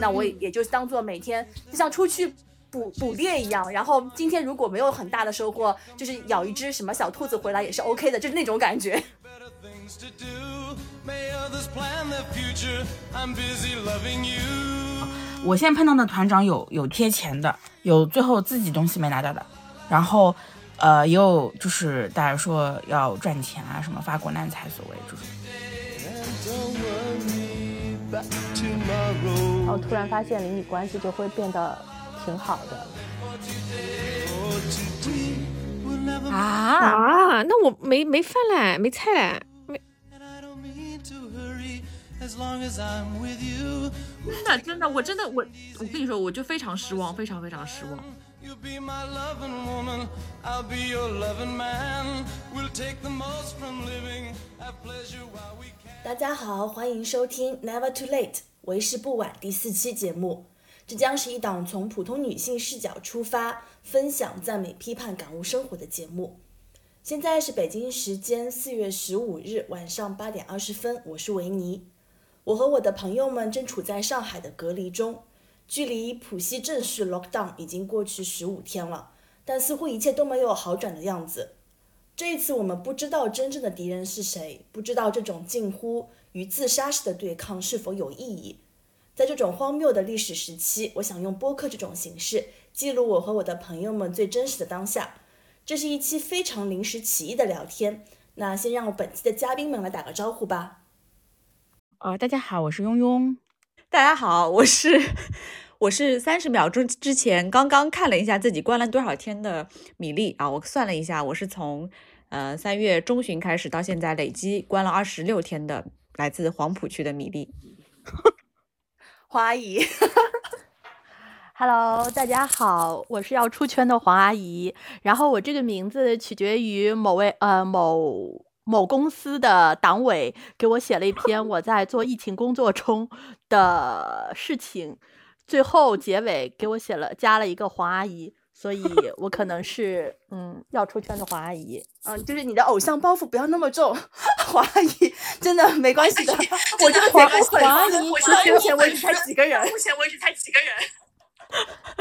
那我也就当做每天就像出去捕捕猎一样，然后今天如果没有很大的收获，就是咬一只什么小兔子回来也是 OK 的，就是那种感觉。我现在碰到的团长有有贴钱的，有最后自己东西没拿到的，然后呃也有就是大家说要赚钱啊什么发国难财所谓这种。然后突然发现邻里关系就会变得挺好的。啊啊！那我没没饭嘞，没菜嘞，没。真的真的，我真的我我跟你说，我就非常失望，非常非常失望。You'll be my loverwomani'll be your lover manwe'll take the most from living at pleasure while we can. 大家好欢迎收听 never too late 为时不晚第四期节目。这将是一档从普通女性视角出发分享赞美批判感悟生活的节目。现在是北京时间四月十五日晚上八点二十分我是维尼。我和我的朋友们正处在上海的隔离中。距离浦西正式 lockdown 已经过去十五天了，但似乎一切都没有好转的样子。这一次，我们不知道真正的敌人是谁，不知道这种近乎于自杀式的对抗是否有意义。在这种荒谬的历史时期，我想用播客这种形式记录我和我的朋友们最真实的当下。这是一期非常临时起意的聊天。那先让我本期的嘉宾们来打个招呼吧。哦，大家好，我是庸庸。大家好，我是我是三十秒钟之前刚刚看了一下自己关了多少天的米粒啊，我算了一下，我是从呃三月中旬开始到现在累积关了二十六天的来自黄浦区的米粒。黄阿姨，Hello，大家好，我是要出圈的黄阿姨。然后我这个名字取决于某位呃某某公司的党委给我写了一篇我在做疫情工作中的事情，最后结尾给我写了加了一个黄阿姨。所以，我可能是嗯要出圈的黄阿姨，嗯，就是你的偶像包袱不要那么重，黄阿姨真的没关系的。我这个黄黄阿姨，目前为止才几个人，目前为止才几个人。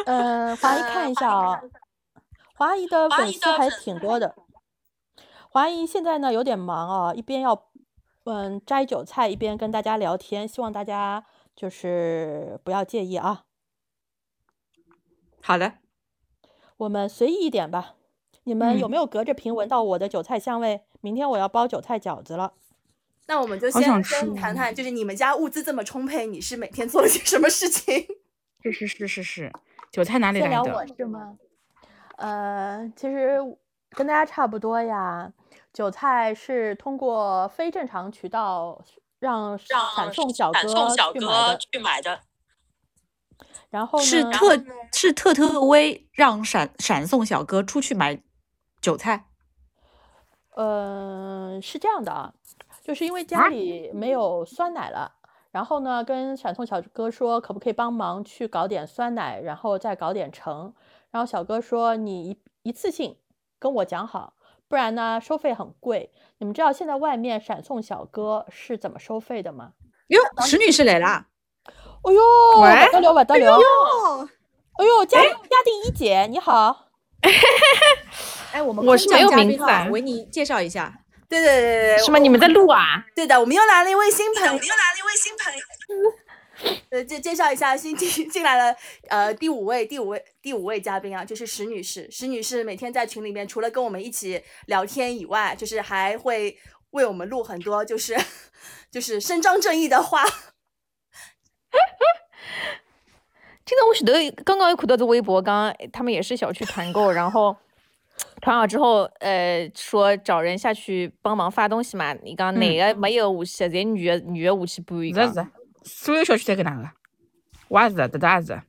呃，黄阿姨看一下啊，黄阿姨的粉丝还挺多的。黄阿姨现在呢有点忙啊，一边要嗯摘韭菜，一边跟大家聊天，希望大家就是不要介意啊。好的。我们随意一点吧。你们有没有隔着屏闻到我的韭菜香味？明天我要包韭菜饺子了。那我们就先先谈谈，就是你们家物资这么充沛，你是每天做了些什么事情？是是是是是，韭菜哪里来的？聊我是吗？呃，其实跟大家差不多呀。韭菜是通过非正常渠道让闪送小哥去买的。然后是特是特特威让闪闪送小哥出去买韭菜，嗯，是这样的啊，就是因为家里没有酸奶了，然后呢，跟闪送小哥说可不可以帮忙去搞点酸奶，然后再搞点橙，然后小哥说你一一次性跟我讲好，不然呢收费很贵。你们知道现在外面闪送小哥是怎么收费的吗？哟，石女士来啦。哎呦，不得了，不得了！哎呦，嘉嘉定一姐，你好。哎，我们我是没有名字，维尼介绍一下。对对对对，是吗？你们在录啊？对的，我们又来了一位新朋友，又来了一位新朋友。呃，介介绍一下新进 进来了，呃，第五位第五位第五位嘉宾啊，就是石女士。石女士每天在群里面，除了跟我们一起聊天以外，就是还会为我们录很多，就是 就是伸张正义的话。今天我晓得，刚刚有看到这微博，刚刚他们也是小区团购，然后团好之后，呃，说找人下去帮忙发东西嘛。你讲男的没有武器，侪女的女的下去搬一个。所有小区侪搿能个，我也是，迭搭也是。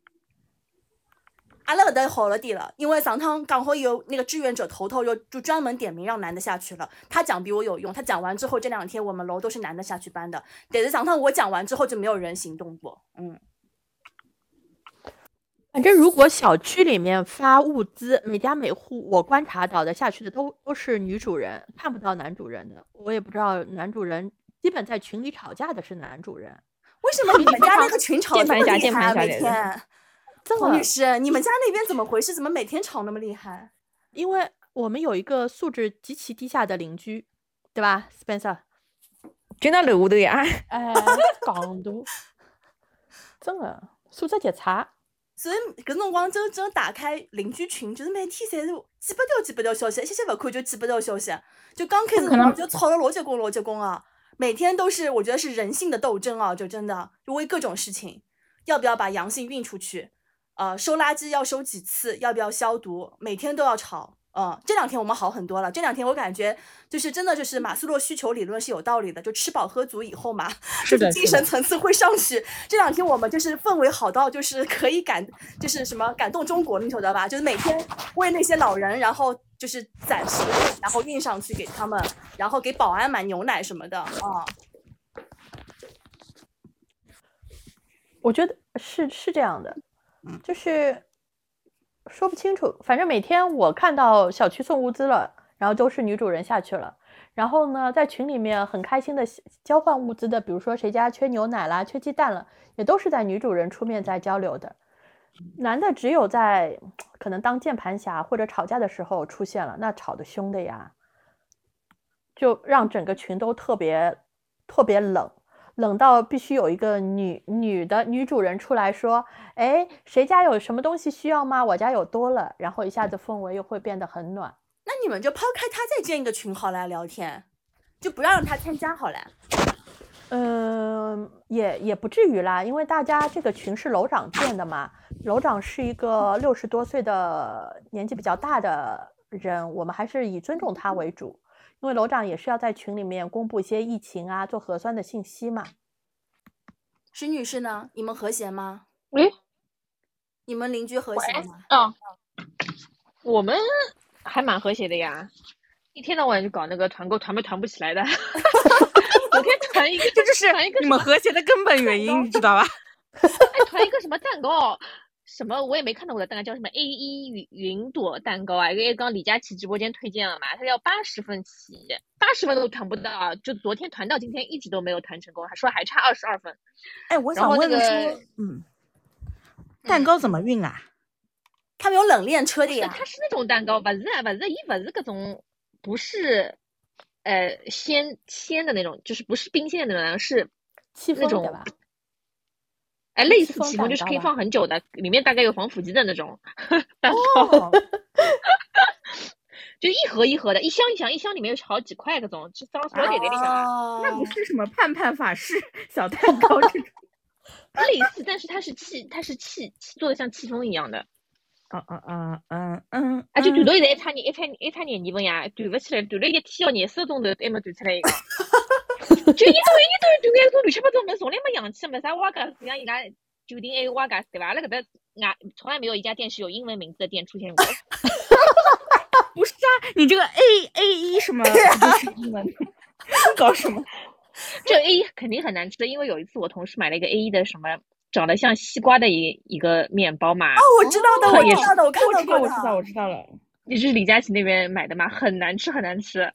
阿拉搿搭好了点了，因为上趟刚好有那个志愿者头头就就专门点名让男的下去了。他讲比我有用，他讲完之后，这两天我们楼都是男的下去搬的。但是上趟我讲完之后就没有人行动过，嗯。反正如果小区里面发物资，每家每户我观察到的下去的都都是女主人，看不到男主人的。我也不知道男主人，基本在群里吵架的是男主人。为什么你们 家那个群吵得这么厉害啊？键盘侠每天，这么黄女士，你们家那边怎么回事？怎么每天吵那么厉害？因为我们有一个素质极其低下的邻居，对吧，Spencer？就那楼下头呀，哎，戆大，真的素质极差。所以搿辰光真真打开邻居群，就是每天侪是几百条几百条消息，一歇歇勿看就几百条消息。就刚开始可能就吵了老结棍老结棍啊！每天都是我觉得是人性的斗争啊，就真的就为各种事情，要不要把阳性运出去？呃，收垃圾要收几次？要不要消毒？每天都要吵。嗯，这两天我们好很多了。这两天我感觉就是真的就是马斯洛需求理论是有道理的，就吃饱喝足以后嘛，精神层次会上去。这两天我们就是氛围好到就是可以感，就是什么感动中国，你晓得吧？就是每天为那些老人，然后就是攒食物，然后运上去给他们，然后给保安买牛奶什么的啊。我觉得是是这样的，就是说不清楚。反正每天我看到小区送物资了，然后都是女主人下去了。然后呢，在群里面很开心的交换物资的，比如说谁家缺牛奶啦、缺鸡蛋了，也都是在女主人出面在交流的。男的只有在可能当键盘侠或者吵架的时候出现了，那吵得凶的呀，就让整个群都特别特别冷。冷到必须有一个女女的女主人出来说：“哎，谁家有什么东西需要吗？我家有多了。”然后一下子氛围又会变得很暖。那你们就抛开他再建一个群好了聊天，就不要让他参加好了。嗯，也也不至于啦，因为大家这个群是楼长建的嘛，楼长是一个六十多岁的年纪比较大的人，我们还是以尊重他为主。因为楼长也是要在群里面公布一些疫情啊、做核酸的信息嘛。石女士呢？你们和谐吗？喂，你们邻居和谐吗？啊，我们还蛮和谐的呀，一天到晚就搞那个团购，团没团不起来的。昨天团一个，这就是团一个什么你们和谐的根本原因，你知道吧？还，团一个什么蛋糕，什么我也没看到过的蛋糕，叫什么 A 一云云朵蛋糕啊？因为刚李佳琦直播间推荐了嘛，他要八十份起，八十份都团不到，就昨天团到今天一直都没有团成功，还说还差二十二分。哎，我想问的个，嗯，蛋糕怎么运啊？他们有冷链车的是，呀。它是那种蛋糕，不是啊，不是，伊不是各种，不是，呃，鲜鲜的那种，就是不是冰鲜的那种，是那种？哎，类似戚风，就是可以放很久的，里面大概有防腐剂的那种蛋糕，哦，就一盒一盒的，一箱一箱，一箱里面有好几块搿种，就装塑料袋袋里向啊，哦那不是什么盼盼法式小蛋 糕这种？类似，但是它是气，它是气气做的像气风一样的，嗯嗯嗯嗯嗯，啊，就嗯团到现在还差年，还差一差年纪份呀，团不起来，团了一天要廿四个钟头还没团出来一个。就一堆一堆团眼种乱七八糟么，从来没洋气，没啥瓦嘎，像伊拉酒店还有瓦嘎对吧？阿拉搿搭外从来没有一家店是有英文名字的店出现过。不是啊，你这个 A A 一什么就是英文？搞什么？这 A 一肯定很难吃的，因为有一次我同事买了一个 A 一的什么长得像西瓜的一一个面包嘛，哦，我知道的，我知道的，我看我知道，到过我知道，的。我知道了。你是李佳琦那边买的吗，很难吃，很难吃。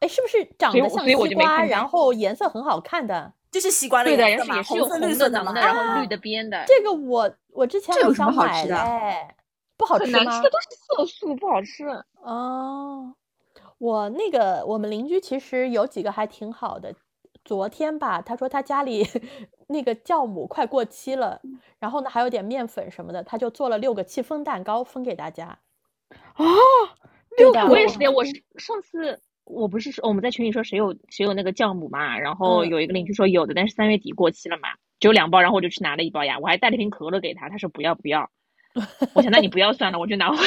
哎，是不是长得像西瓜，然后颜色很好看的？就是西瓜的对的，颜色嘛，也是也是有红色、绿色。的然后啊绿的边的，这个我我之前这有我想买什么好吃的嘞，不好吃吗吃的？都是色素，不好吃。哦，我那个我们邻居其实有几个还挺好的。昨天吧，他说他家里 那个酵母快过期了，然后呢还有点面粉什么的，他就做了六个戚风蛋糕分给大家。哦，六个我也是的，我是上次我不是说我们在群里说谁有谁有那个酵母嘛，然后嗯有一个邻居说有的，但是三月底过期了嘛，只有两包，然后我就去拿了一包呀，我还带了瓶可乐给他，他说不要不要，我想那你不要算了，我就拿回来，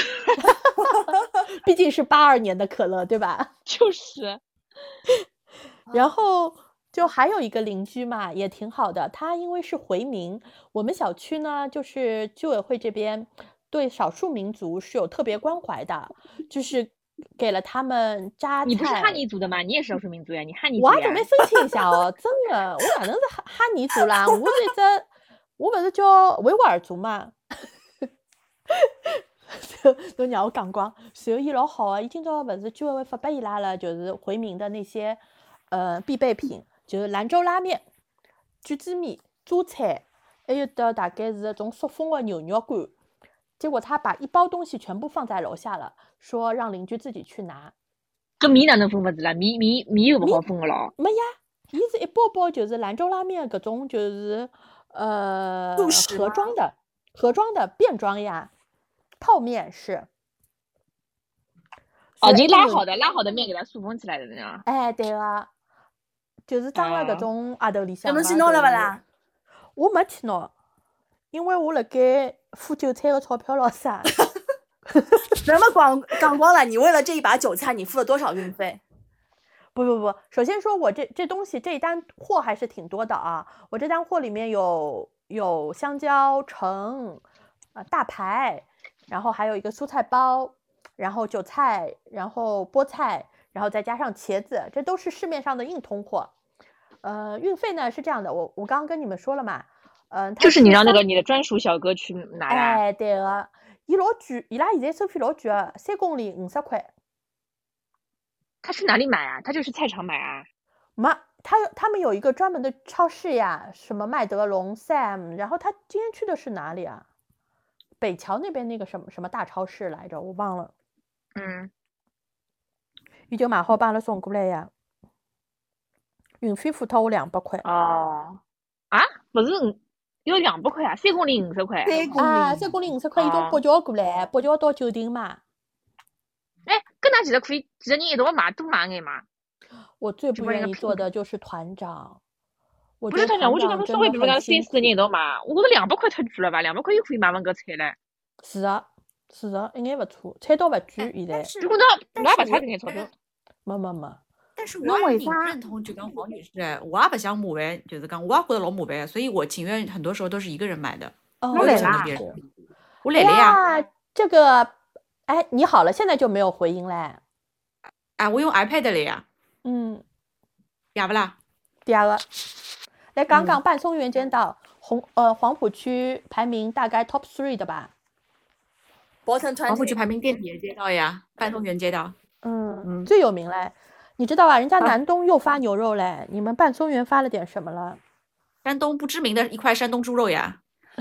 毕竟是八二年的可乐，对吧？就是 然后就还有一个邻居嘛，也挺好的。他因为是回民，我们小区呢，就是居委会这边对少数民族是有特别关怀的，就是给了他们榨菜。你不是哈尼族的吗？你也是少数民族呀，你哈尼族我还准备申请一下哦，真的，我哪能是哈哈尼族啦？我是一只我勿是叫维吾尔族嘛，就 都让我讲光。然后伊老好啊，伊今朝勿是居委会发拨伊拉了，就是回民的那些呃必备品，就是兰州拉面、卷子面、榨菜，还有得大概是种塑封的牛肉干。结果他把一包东西全部放在楼下了，说让邻居自己去拿。搿米哪能分勿子啦？米米米又勿好分个咯。没呀，伊是一包包，就是兰州拉面搿种，就是呃盒装的，盒装的便装呀，泡面是。哦，是那种就拉好的拉好的面给它塑封起来的那样。哎，对个，就是装了搿啊种阿头里向侬去拿了就是勿啦？我没去拿，因为我辣盖付韭菜的钞票老啥。咱们广讲光了，你为了这一把韭菜，你付了多少运费？不不不，首先说我这这东西这一单货还是挺多的啊，我这单货里面有有香蕉、橙，呃大排，然后还有一个蔬菜包，然后韭菜，然后菠菜，然后再加上茄子，这都是市面上的硬通货。呃，运费呢是这样的，我我刚刚跟你们说了嘛，嗯、就是你让那个你的专属小哥去拿的啊。哎，对个，伊老贵，伊拉现在收费老贵个，三公里五十块。他去哪里买啊？他就是菜场买啊。没，他有他们有一个专门的超市呀，什么麦德龙、Sam，然后他今天去的是哪里啊？北桥那边那个什么什么大超市来着，我忘了。嗯，伊就买好帮阿拉送过来呀，运费付脱我两百块。哦，啊，不是五，要两百块啊，三公里五十块。三公啊，里三公里五十块，伊从哦北桥过来，北桥到酒店嘛。哎，跟他其实可以几个人一道买，多买眼嘛。我最不愿意做的就是团长，我不是团长，觉得团我就讲长真说稍微比如的很辛讲三四个人一道买，我觉着两百块太贵了吧？两百块又可以买份搿菜唻。是啊，是啊，一眼勿错，菜刀勿贵现在如果呢，但是我我也勿差搿眼钞票。没没没，但是我也挺为啥认同就跟黄女士的，我也不想麻烦，就是讲我也觉得老麻烦，所以我情愿很多时候都是一个人买的，哦，我来也不想跟啦别人拼。我来了呀，这个，哎，你好了，现在就没有回音嘞。哎，我用 iPad 了呀，嗯，哑不啦？第二个，来讲嗯讲半松园街道红呃黄浦区排名大概 top three 的吧。黄浦区排名垫底的街道呀，半松园街道。嗯，嗯最有名嘞，你知道吧？人家啊南东又发牛肉嘞，你们半松园发了点什么了？山东不知名的一块山东猪肉呀。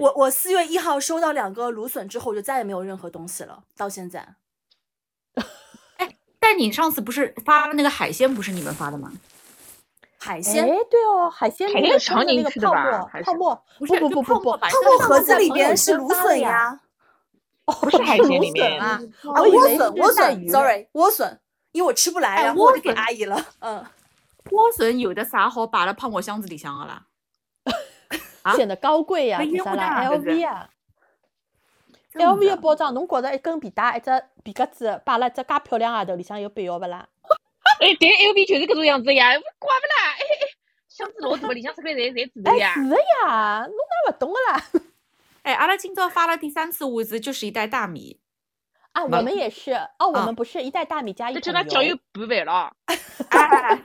我我四月一号收到两个芦笋之后，就再也没有任何东西了，到现在。哎但你上次不是发那个海鲜，不是你们发的吗？哎，海鲜哎对哦，海鲜那个海鲜是常年吃的吧泡沫不是，不不不不泡沫盒子里边是芦笋呀笋呀，不是海芦鲜里面笋啊，莴笋，莴笋，sorry，莴笋，因为我吃不来，哎然后我就给阿姨了。嗯，莴笋有的啥好摆了泡沫箱子里向的啦？啊显得高贵呀，？LV 啊，LV 的包装，侬觉着一根皮带，一只皮夹子，摆了一只介漂亮额头，里向有必要勿啦？哎，对，LV 就是搿种样子呀，怪勿啦？哎哎，箱子老大，里向出来侪侪纸头哎，呀。是的呀，侬哪勿懂个啦？哎，阿拉今朝发了第三次物资，就是一袋大米。啊，我们也是，哦，我啊们不是一袋大米加一这叫桶油他酱油拌饭了。哎，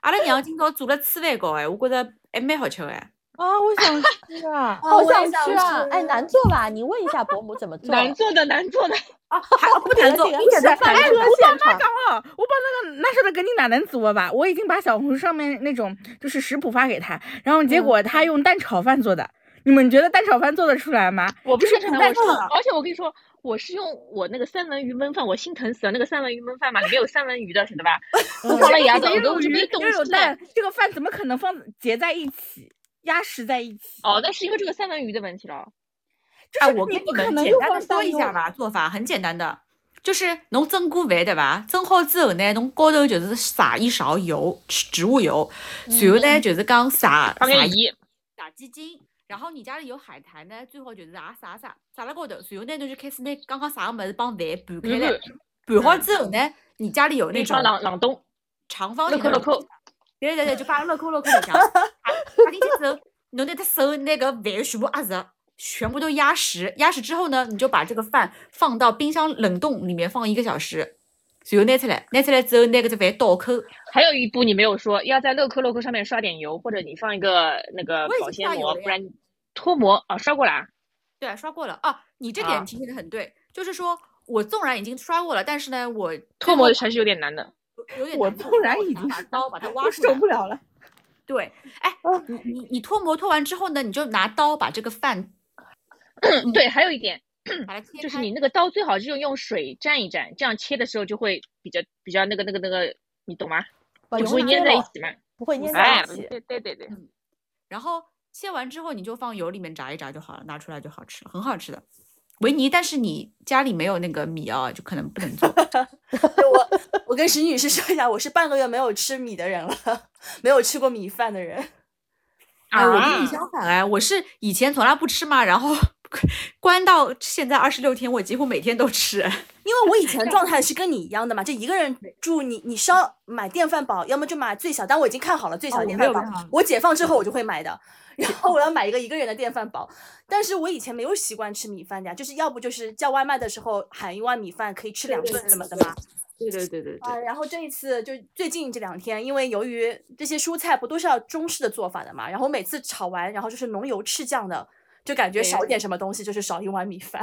阿拉娘今朝做了粢饭糕，哎，我觉着还蛮好吃的。哎。啊，我想吃啊，好想想吃啊！哎，难做吧？你问一下伯母怎么做。难做的，难做的。啊，还 不难做，这个一点都不难做。饭车现场，哦，我把那个那时候的给你哪能做吧？我已经把小红书上面那种就是食谱发给他，然后结果他用蛋炒饭做的。你们觉得蛋炒饭做得出来吗？我不是是蛋炒饭，而且我跟你说，我是用我那个三文鱼焖饭，我心疼死了。那个三文鱼焖饭嘛，里面有三文鱼的，晓得吧？我放了牙子，我都这边动又有蛋。，这个饭怎么可能放结在一起，压实在一起？哦，那是因为这个三文鱼的问题了。哎，就是我跟你们简单的说一下吧，做法很简单的，就是侬蒸过饭对吧？蒸好之后呢，侬高头就是撒一勺油，植物油，然后呢就是讲撒撒盐，撒鸡精。然后你家里有海苔呢，最好就是也撒撒撒了高头，然后呢，侬就开始拿刚刚撒个物事帮饭拌开来拌，好之后呢，你家里有那种冷冷冻，长方乐形的对对对，就把乐扣乐扣里向打打进去之后，侬拿的手那个饭全部压实，全部都压实。压实之后呢，你就把这个饭放到冰箱冷冻里面放一个小时，然后拿出来，拿出来之后拿搿只饭倒扣。还有一步你没有说，要在乐扣乐扣上面刷点油，或者你放一个那个保鲜膜，不然脱模啊，刷过了啊。对啊，刷过了啊。你这啊点提醒的很对，就是说我纵然已经刷过了，但是呢，我脱模还是有点难的。我有点难度纵然已经把刀把它挖出来受不了了。对，哎，你你你脱模脱完之后呢，你就拿刀把这个饭 对，还有一点就是你那个刀最好是用水蘸一蘸，这样切的时候就会比较比较那个那个那个，你懂吗？就不会粘在一起嘛。不会粘在哎一，起。对对对对，然后切完之后你就放油里面炸一炸就好了，拿出来就好吃了，很好吃的。维尼，但是你家里没有那个米啊，就可能不能做。我我跟石女士说一下，我是半个月没有吃米的人了，没有吃过米饭的人。啊，我跟啊你相反哎，我是以前从来不吃嘛，然后 关到现在二十六天，我几乎每天都吃。因为我以前状态是跟你一样的嘛，就一个人住，你你烧买电饭煲，要么就买最小，但我已经看好了最小的电饭煲，我解放之后我就会买的。然后我要买一个一个人的电饭煲，但是我以前没有习惯吃米饭的呀，就是要不就是叫外卖的时候喊一碗米饭可以吃两顿什么的嘛。对对对对啊，然后这一次就最近这两天，因为由于这些蔬菜不都是要中式的做法的嘛，然后每次炒完，然后就是浓油赤酱的，就感觉少一点什么东西，就是少一碗米饭。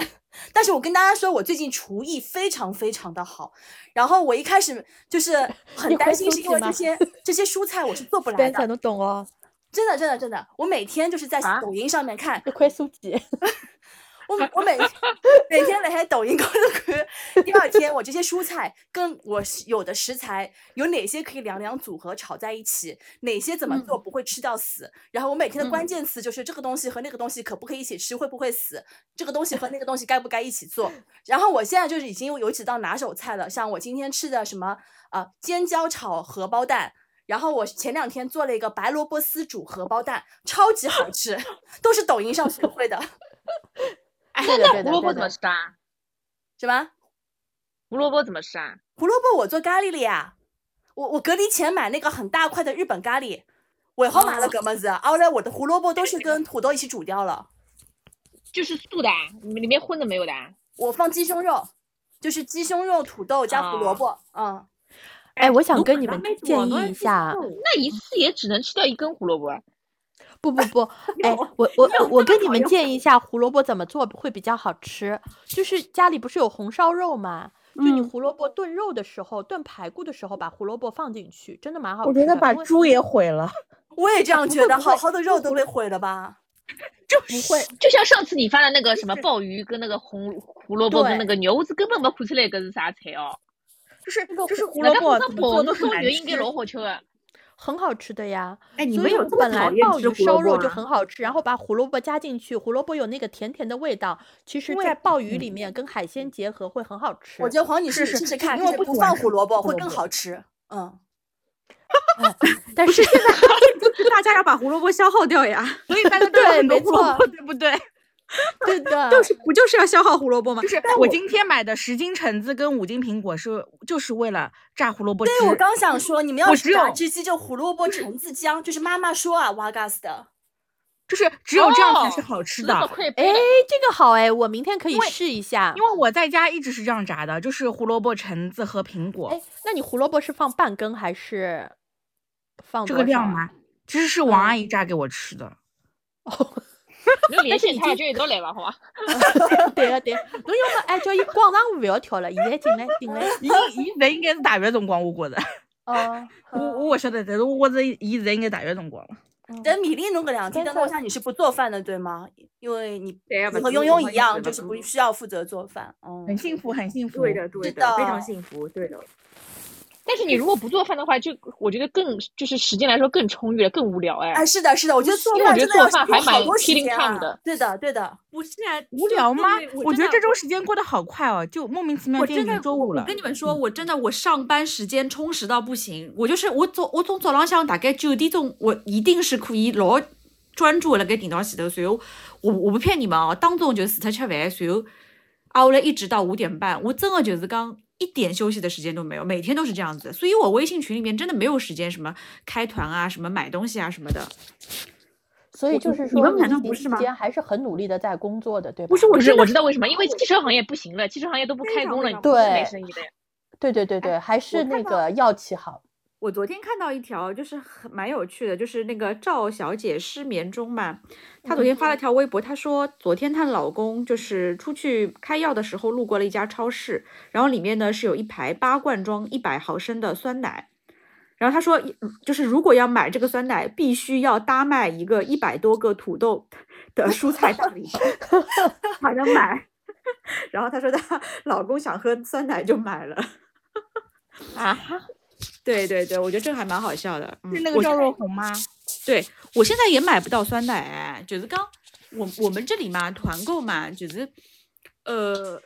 但是我跟大家说，我最近厨艺非常非常的好，然后我一开始就是 很担心，是因为这些这些蔬菜我是做不来的，能懂哦，真的真的真的，我每天就是在啊？抖音上面看，一块苏记。我我每 每天来抖音高头看，第二天我这些蔬菜跟我有的食材有哪些可以两两组合炒在一起，哪些怎么做不会吃到死。然后我每天的关键词就是这个东西和那个东西可不可以一起吃，会不会死？这个东西和那个东西该不该一起做？然后我现在就是已经有有几道拿手菜了，像我今天吃的什么呃尖椒炒荷包蛋。然后我前两天做了一个白萝卜丝煮荷包蛋，超级好吃，都是抖音上学会的。对的对的胡萝卜对的。怎么吃啊？什么？胡萝卜怎么吃啊？胡萝卜我做咖喱了呀，我我隔离前买那个很大块的日本咖喱，尾好买了搿么子，后来我的胡萝卜都是跟土豆一起煮掉了，就是素的啊，里面荤的没有的啊。我放鸡胸肉，就是鸡胸肉、土豆加胡萝卜，嗯，哎，我想跟你们建议一下，那一次也只能吃掉一根胡萝卜啊。不不不，哎，我我我我跟你们建议一下，胡萝卜怎么做会比较好吃。就是家里不是有红烧肉吗？就你嗯胡萝卜炖肉的时候，炖排骨的时候，把胡萝卜放进去，真的蛮好吃我觉得把猪也毁了。我也这样觉得，好好的肉都被毁了吧？就不会，就像上次你发的那个什么鲍鱼跟那个红胡萝卜跟那个牛，我是根本没看出来搿是啥菜哦。就是就是胡萝卜个怎么做都很中难吃。原应该老好吃的。很好吃的呀。哎，你所以们有本来鲍鱼烧肉就啊？很好吃，然后把胡萝卜加进去，胡萝卜有那个甜甜的味道，其实，在鲍鱼里面跟海鲜结合会很好吃。我觉得黄女士试试看，因为不放胡萝卜会更好吃。嗯，但是现在大家要把胡萝卜消耗掉呀，所以大家对没错对不对？对的，就是不就是要消耗胡萝卜吗？就是我今天买的十斤橙子跟五斤苹果是就是为了榨胡萝卜汁。对，我刚想说，你们要我只是炸有汁机就胡萝卜橙子姜，就是妈妈说啊，瓦嘎斯的。就是只有这样才是哦好吃的。哎，这个好哎，我明天可以试一下因。为我在家一直是这样炸的，就是胡萝卜、橙子和苹果哎，那你胡萝卜是放半根还是放这？个量吗？其实是王嗯阿姨炸给我吃的。侬联系已他就一道来吧，好吧？对个对个，侬要么哎叫伊广场舞不要跳了，现在进来进来。伊伊现在应该是大学辰光，我觉着。哦，我我不晓得，但是我觉着伊现在应该大学辰光了。等米粒弄个两天，天色等我想你是不做饭的，对吗？因为你你和庸庸一样，就是不需要负责做饭。嗯，很幸福，很幸福。对的，对的，非常幸福，对的。但是你如果不做饭的话，就我觉得更就是时间来说更充裕了，更无聊哎。哎，是的，是的，我觉得做因为我觉得饭真的要做饭还蛮花好多时 killing 间 time 啊的。对的，对的。不是啊，无聊吗？我我觉得这周时间过得好快哦，就莫名其妙我变真的，我我成周五了。跟你们说，我真的我上班时间充实到不行。我就是我早我从早浪向大概九点钟，我一定是可以老专注的辣盖电脑前头，随后我我不骗你们哦，当中就除脱吃饭，随后挨下来一直到五点半，我真的就是讲一点休息的时间都没有，每天都是这样子。所以我微信群里面真的没有时间什么开团啊，什么买东西啊什么的。所以就是说你疫情难道不是吗还是很努力的在工作的，对吧？不是我不是，我知道为什么，因为汽车行业不行了，汽车行业都不开工了，你不是没对生意的呀。对对对对，还是那个药企好。我昨天看到一条，就是很蛮有趣的，就是那个赵小姐失眠中嘛，她昨天发了条微博，她说昨天她老公就是出去开药的时候路过了一家超市，然后里面呢是有一排八罐装一百毫升的酸奶，然后她说就是如果要买这个酸奶，必须要搭卖一个一百多个土豆的 蔬菜大礼包才能买，然后她说她老公想喝酸奶就买了。啊哈，对对对，我觉得这还蛮好笑的。嗯是那个赵若红吗？对我现在也买不到酸奶哎，就是刚我我们这里嘛，团购嘛，就是呃，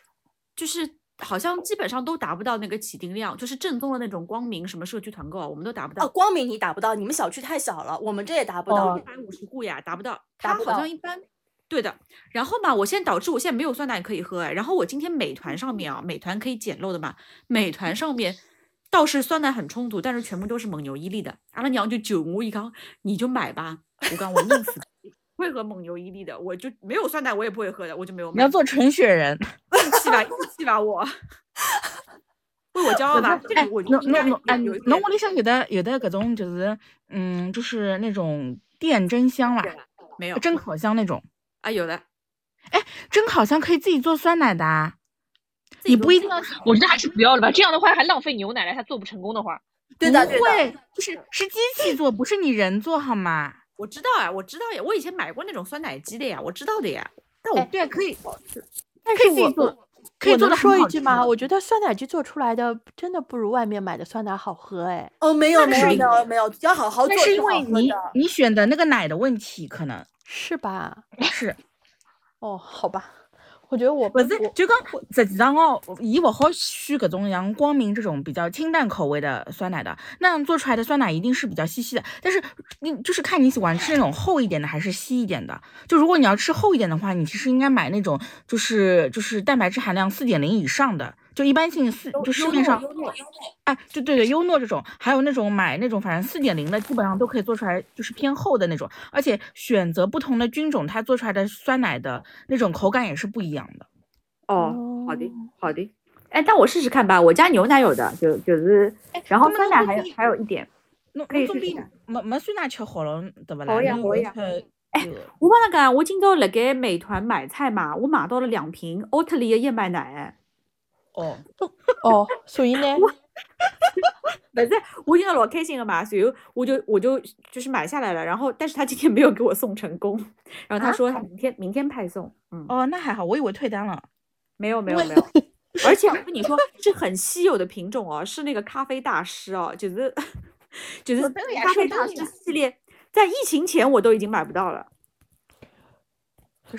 就是好像基本上都达不到那个起订量，就是正宗的那种光明什么社区团购啊，我们都达不哦，到。光明你达不到，你们小区太小了，我们这也达不到。一百五十户呀，达不到，它好像一般。对的，然后嘛，我现在导致我现在没有酸奶可以喝哎。然后我今天美团上面啊，美团可以捡漏的嘛，美团上面倒是酸奶很充足，但是全部都是蒙牛伊利的。阿拉娘就九牛一刚，你就买吧。我刚我弄死不会喝蒙牛伊利的，我就没有酸奶我也不会喝的，我就没有买。你要做纯血人。硬气吧，硬气吧我，为我骄傲吧。这哎，里我侬应该侬侬哎，有有一点侬屋里向有的有的搿种就是嗯，就是那种电蒸箱啦，没有蒸烤箱那种，啊？有的，哎蒸烤箱可以自己做酸奶的啊。你不一定要我觉得还是不要了吧，这样的话还浪费牛奶了，他做不成功的话，对的。不会，就是是机器做，不是你人做好吗？我知道啊，我知道呀，我以前买过那种酸奶机的呀，我知道的呀。但我哎，对啊，可以，但可以自己做是我可以做的说一句吗？我觉得酸奶机做出来的真的不如外面买的酸奶好喝哎。哦，没有没有没有没有，要好好做那是因为你你选的那个奶的问题，可能是吧？是。哦，好吧，我觉得我不是我，就讲实际上哦，伊勿好选搿种像光明这种比较清淡口味的酸奶的，那样做出来的酸奶一定是比较稀稀的。但是你就是看你喜欢吃那种厚一点的还是稀一点的。就如果你要吃厚一点的话，你其实应该买那种就是就是蛋白质含量四点零以上的，就一般性四就市面上哎，就对对，优诺这种，还有那种买那种反正四点零的，基本上都可以做出来，就是偏厚的那种，而且选择不同的菌种，它做出来的酸奶的那种口感也是不一样的。哦，好的好的。哎，但我试试看吧，我家牛奶有的，就就是，然后酸奶还还有一点。侬可以侬总比试试没没酸奶吃好了，对不啦？好呀好呀哎我帮他讲，我今朝辣盖美团买菜嘛，我买到了两瓶奥特利的燕麦奶。哦，哦，所以呢，不是，我今朝老开心了嘛，随后我就我就就是买下来了，然后但是他今天没有给我送成功，然后他说他明天明天派送。嗯，哦，那还好，我以为退单了。没有没有没有，而且我跟你说是很稀有的品种哦，是那个咖啡大师哦，就是就是咖啡大师系列，在疫情前我都已经买不到了。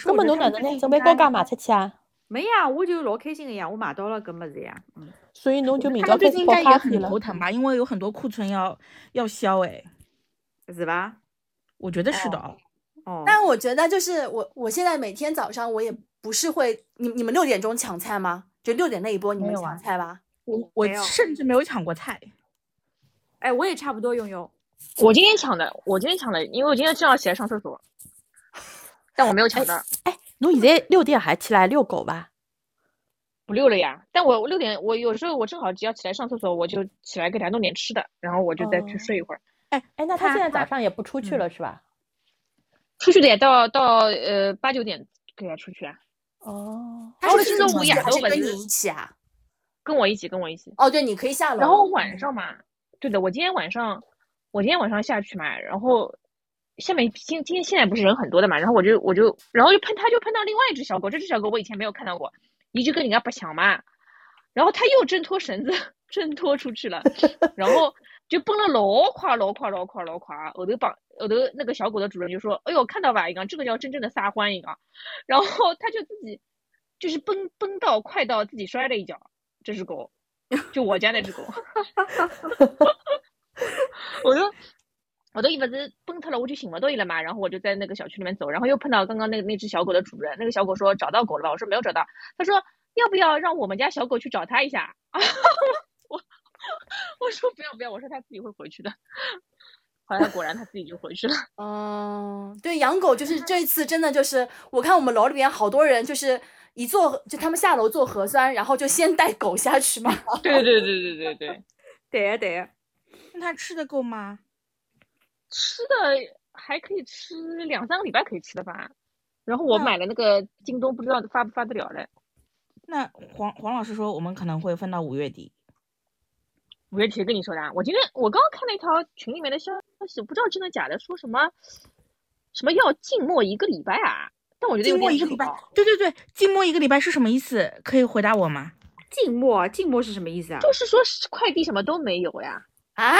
那么侬哪能呢准备高价卖出去啊？没呀，我就老开心的呀，我买到了搿么子呀，嗯，所以侬就明朝开始泡近应该也很。头疼吧？因为有很多库存要要销，哎，是吧？我觉得是的哦。哦，但我觉得就是我，我现在每天早上我也不是会，你你们六点钟抢菜吗？就六点那一波你们有啊抢菜吧？我我甚至没有抢过菜。哎，我也差不多用用。我今天抢的，我今天抢的，因为我今天正好起来上厕所，但我没有抢到，哎，侬现在六点还起来遛狗吧？不遛了呀。但我我六点，我有时候我正好只要起来上厕所，我就起来给他弄点吃的，然后我就再去哦睡一会儿。哎，那他他现在早上也不出去嗯了是吧？出去的呀，到到呃八九点给他出去啊，哦，我他是自己是中午呀还是跟你一起啊？跟我一起，跟我一起。哦，对，你可以下楼。然后晚上嘛，对的，我今天晚上，我今天晚上下去嘛，然后下面今今天现在不是人很多的嘛，然后我就我就然后就碰他就碰到另外一只小狗，这只小狗我以前没有看到过，一直跟人家不抢嘛，然后他又挣脱绳子挣脱出去了，然后就蹦了老快老快老快老快，后头帮后头那个小狗的主人就说，哎呦看到吧，一个这个叫真正的撒欢一个，然后他就自己就是奔奔到快到自己摔了一跤，这只狗。就我家那只狗 我就我都以为是崩脱了，我就醒不到伊了嘛。然后我就在那个小区里面走，然后又碰到刚刚那那只小狗的主人。那个小狗说找到狗了吧？我说没有找到。他说要不要让我们家小狗去找它一下？我我说不要不要，我说它自己会回去的。后来果然它自己就回去了。嗯，对，养狗就是这一次真的就是，我看我们楼里边好多人就是一做就他们下楼做核酸，然后就先带狗下去嘛。对对对对对对，对呀 对呀，它吃的够吗？吃的还可以吃两三个礼拜可以吃的吧。然后我买了那个京东，不知道发不发得了嘞。那黄黄老师说我们可能会分到五月底。五月谁跟你说的啊？我今天我刚刚看了一条群里面的消息，不知道真的假的，说什么什么要静默一个礼拜啊？但我觉得有静默一个礼拜对对对，静默一个礼拜是什么意思？可以回答我吗？静默，静默是什么意思啊？就是说快递什么都没有呀。啊？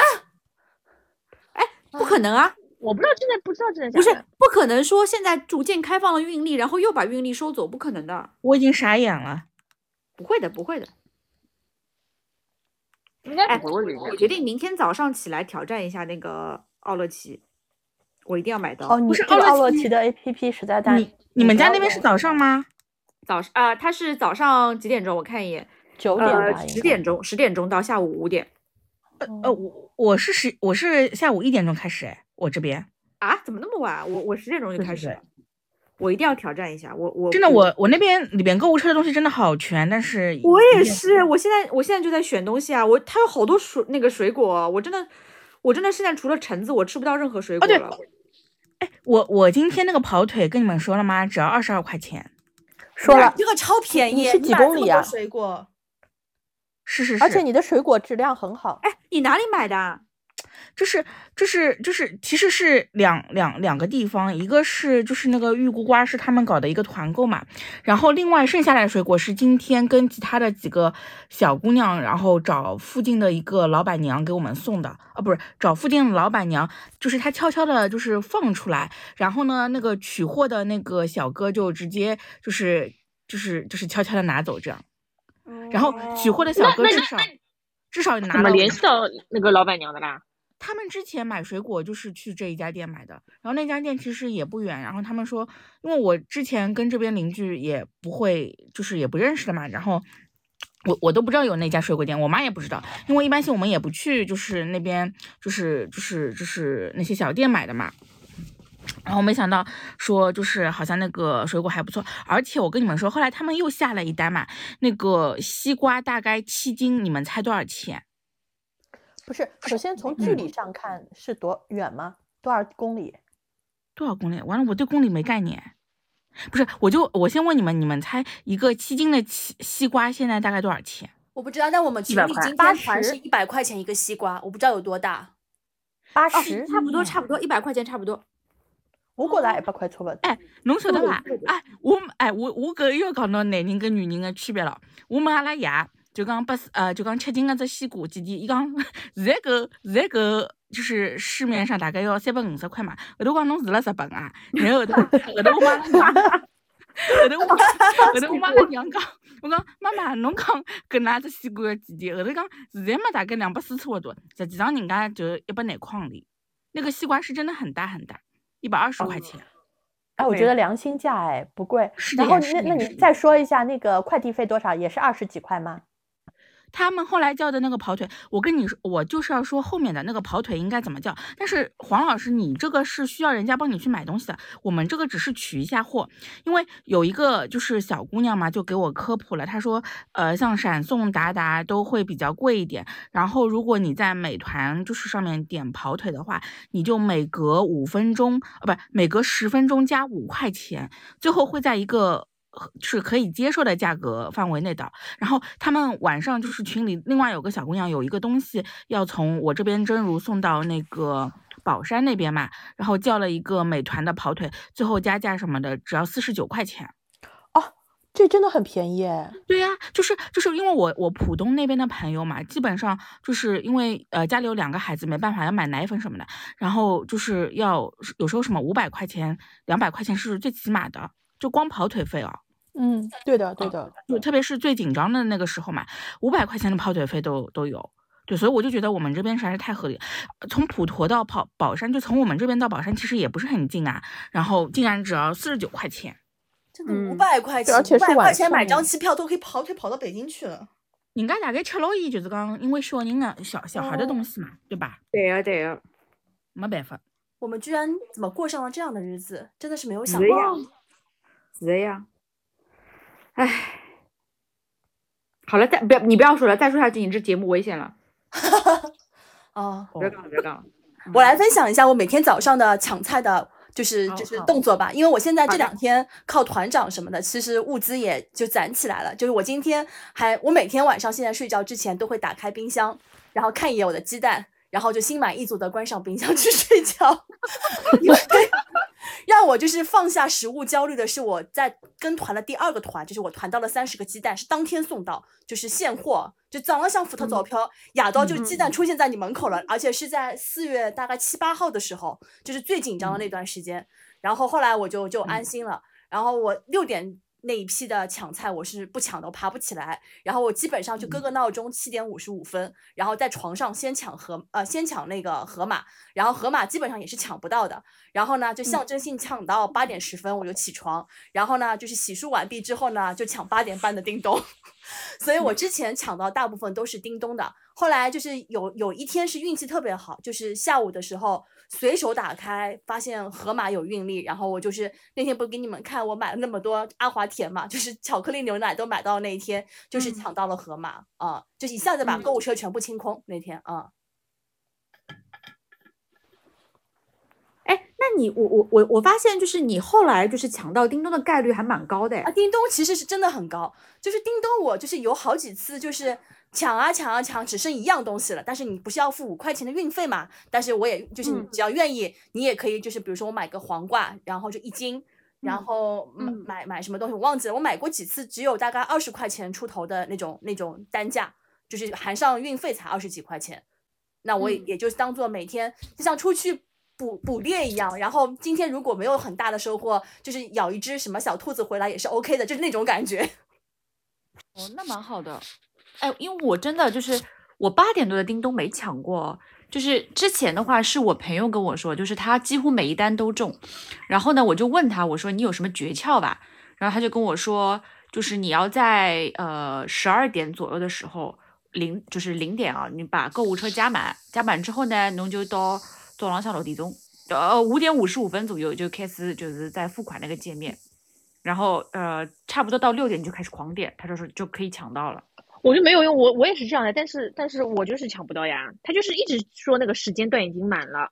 哎，不可能啊！我不知道真的不知道真的假不是。，不可能说现在逐渐开放了运力，然后又把运力收走，不可能的，我已经傻眼了。不会的，不会的。应该哎不会，我决定明天早上起来挑战一下那个奥乐奇，我一定要买到。哦，你是奥乐奇奥乐奇的 APP 实在太你你们家那边是早上吗？早上啊、它是早上几点钟？我看一眼，九点十点钟，十点钟到下午五点呃，我我是十我是下午一点钟开始哎，我这边啊？怎么那么晚？我我十点钟就对对对开始了，我一定要挑战一下。我我真的我我那边里边购物车的东西真的好全，但是我也是，我现在我现在就在选东西啊，我它有好多水那个水果，我真的我真的现在除了橙子，我吃不到任何水果对哎。我我今天那个跑腿跟你们说了吗？只要二十二块钱。说了，这个超便宜，是几公里啊水果，是是是，而且你的水果质量很好。哎，你哪里买的啊？就是这是这是，其实是两两两个地方，一个是就是那个玉菇瓜是他们搞的一个团购嘛，然后另外剩下来的水果是今天跟其他的几个小姑娘，然后找附近的一个老板娘给我们送的，啊不是找附近的老板娘，就是她悄悄的就是放出来，然后呢那个取货的那个小哥就直接就是就是就是悄悄的拿走这样，然后取货的小哥至少至少拿怎么到联系到那个老板娘的啦？他们之前买水果就是去这一家店买的，然后那家店其实也不远，然后他们说，因为我之前跟这边邻居也不会，就是也不认识的嘛，然后我我都不知道有那家水果店，我妈也不知道，因为一般性我们也不去，就是那边就是就是就是那些小店买的嘛。然后没想到说就是好像那个水果还不错，而且我跟你们说，后来他们又下了一单嘛，那个西瓜大概七斤，你们猜多少钱？不是，首先从距离上看是多远吗？多少公里？多少公里？完了，我对公里没概念。不是，我就我先问你们，你们猜一个七斤的西西瓜现在大概多少钱？我不知道，但我们群100块里今天80团是一百块钱一个西瓜，我不知道有多大。哦，八十？差不多，差不多，一百块钱差不多。我觉着一百块错不？哎，侬晓得伐？哎，我哎我我搿又要讲到男人跟女人个区别了。我问阿拉爷，就讲八十呃，就讲吃斤个只西瓜几钿？伊讲现在搿现在搿就是市面上大概要三百五十块嘛。后头讲侬住辣日本啊，然后后头后头我妈后头我后头我妈拉娘讲，我讲妈妈侬讲搿哪只西瓜要几钿？后头讲现在嘛大概两百四差不多，实际上人家就一百廿块钿。那个西瓜是真的很大很大，一百二十块钱。哎，我觉得良心价哎，不贵。然后那那你再说一下那个快递费多少？也是二十几块吗？他们后来叫的那个跑腿，我跟你说，我就是要说后面的那个跑腿应该怎么叫。但是黄老师，你这个是需要人家帮你去买东西的，我们这个只是取一下货。因为有一个就是小姑娘嘛，就给我科普了，她说，呃，像闪送、达达都会比较贵一点。然后如果你在美团就是上面点跑腿的话，你就每隔五分钟，呃，不，每隔十分钟加五块钱，最后会在一个。呃是可以接受的价格范围内的，然后他们晚上就是群里另外有个小姑娘有一个东西要从我这边真如送到那个宝山那边嘛，然后叫了一个美团的跑腿，最后加价什么的只要四十九块钱。这真的很便宜哎。对呀、就是就是因为我我浦东那边的朋友嘛，基本上就是因为呃家里有两个孩子，没办法要买奶粉什么的，然后就是要有时候什么五百块钱、两百块钱是最起码的，就光跑腿费啊。嗯，对的对的。就特别是最紧张的那个时候嘛，五百块钱的跑腿费都都有。对，所以我就觉得我们这边实在是太合理从普陀到跑宝山，就从我们这边到宝山，其实也不是很近啊。然后竟然只要四十九块钱，真的五嗯百块钱，五百块钱买张机票都可以跑腿跑到北京去了。人家大概吃了伊就是讲，因为小人的小小孩的哦东西嘛，对吧？对呀、对呀、没办法。我们居然怎么过上了这样的日子，真的是没有想到。，是的呀。唉，好了，再不要你不要说了，再说下去你这节目危险了。哦，别讲了，别讲了。我来分享一下我每天早上的抢菜的，就是就是动作吧。因为我现在这两天靠团长什么的，其实物资也就攒起来了。就是我今天还，我每天晚上现在睡觉之前都会打开冰箱，然后看一眼我的鸡蛋，然后就心满意足的关上冰箱 去睡觉。因为 让我就是放下食物焦虑的是，我在跟团的第二个团，就是我团到了三十个鸡蛋，是当天送到，就是现货，就早浪向付特早票，亚到就是鸡蛋出现在你门口了，而且是在四月大概七八号的时候，就是最紧张的那段时间。然后后来我就就安心了，然后我六点。那一批的抢菜我是不抢的，我爬不起来。然后我基本上就搁个闹钟，七点五十五分，然后在床上先抢河呃先抢那个河马，然后河马基本上也是抢不到的。然后呢就象征性抢到八点十分我就起床，然后呢就是洗漱完毕之后呢就抢八点半的叮咚。所以我之前抢到大部分都是叮咚的，后来就是有有一天是运气特别好，就是下午的时候随手打开发现盒马有运力，然后我就是那天不是给你们看我买了那么多阿华田嘛，就是 巧克力牛奶都买到那一天，就是抢到了盒马啊、就是一下子把购物车全部清空那天啊。哎，那你我我我我发现就是你后来就是抢到叮咚的概率还蛮高的啊，哎。叮咚其实是真的很高，就是叮咚我就是有好几次就是抢啊抢啊抢，只剩一样东西了，但是你不是要付五块钱的运费嘛？但是我也就是你嗯只要愿意，你也可以就是比如说我买个黄瓜，然后就一斤。然嗯后买嗯买买什么东西我忘记了，我买过几次，只有大概二十块钱出头的那种那种单价，就是含上运费才二十几块钱。那我也就是当做每天就像出去捕捕猎一样，然后今天如果没有很大的收获，就是咬一只什么小兔子回来也是 OK 的，就是那种感觉。哦，那蛮好的。哎，因为我真的就是我八点多的叮咚没抢过，就是之前的话是我朋友跟我说，就是他几乎每一单都中，然后呢我就问他，我说你有什么诀窍吧？然后他就跟我说，就是你要在呃十二点左右的时候零就是零点啊，你把购物车加满，加满之后呢，侬就到早浪向六点钟，呃五点五十五分左右就开始就是在付款那个界面。然后呃，差不多到六点就开始狂点，他就说就可以抢到了。我就没有用，我我也是这样的，但是但是我就是抢不到呀，他就是一直说那个时间段已经满了，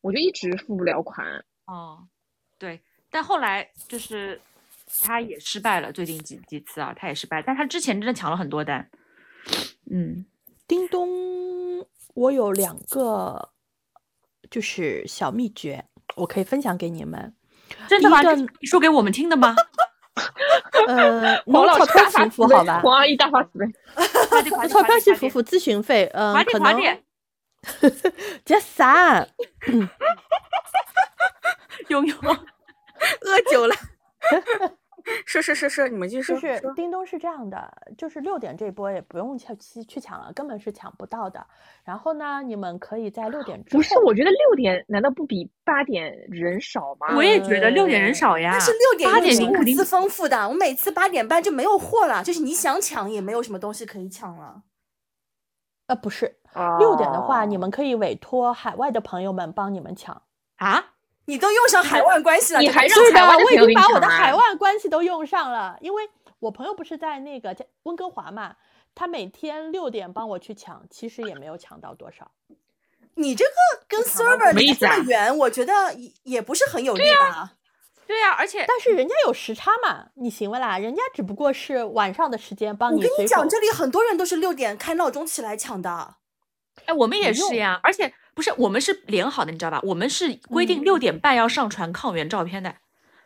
我就一直付不了款。哦，对，但后来就是他也失败了，最近几几次啊，他也失败，但他之前真的抢了很多单。嗯，叮咚，我有两个就是小秘诀，我可以分享给你们。真的吗？你说给我们听的吗？呃，黄老侬钞票师大发慈付付好吧？悲黄阿姨大发慈悲。快点，快点，侬钞票去快点付付咨询费，嗯，可能点快点，这啥？悠 悠，喝酒了。是是是是，你们继续说。就是叮咚是这样的，就是六点这波也不用去去去抢了，根本是抢不到的。然后呢，你们可以在六点之后，不是，我觉得六点难道不比八点人少吗？我也觉得六点人少呀。但是六点八又点零肯定是物资丰富的，我每次八点半就没有货了，就是你想抢也没有什么东西可以抢了。呃不是哦六点的话，你们可以委托海外的朋友们帮你们抢。啊，你都用上海外关系了，你还让海外的我已经把我的海外关系都用上了，因为我朋友不是在那个在温哥华嘛，他每天六点帮我去抢，其实也没有抢到多少。你这个跟 server 离这么远，我觉得也也不是很有利吧。对呀、而且但是人家有时差嘛，你行不啦？人家只不过是晚上的时间帮我跟你讲，这里很多人都是六点开闹钟起来抢的。哎，我们也是呀，而且不是我们是连好的，你知道吧？我们是规定六点半要上传抗原照片的，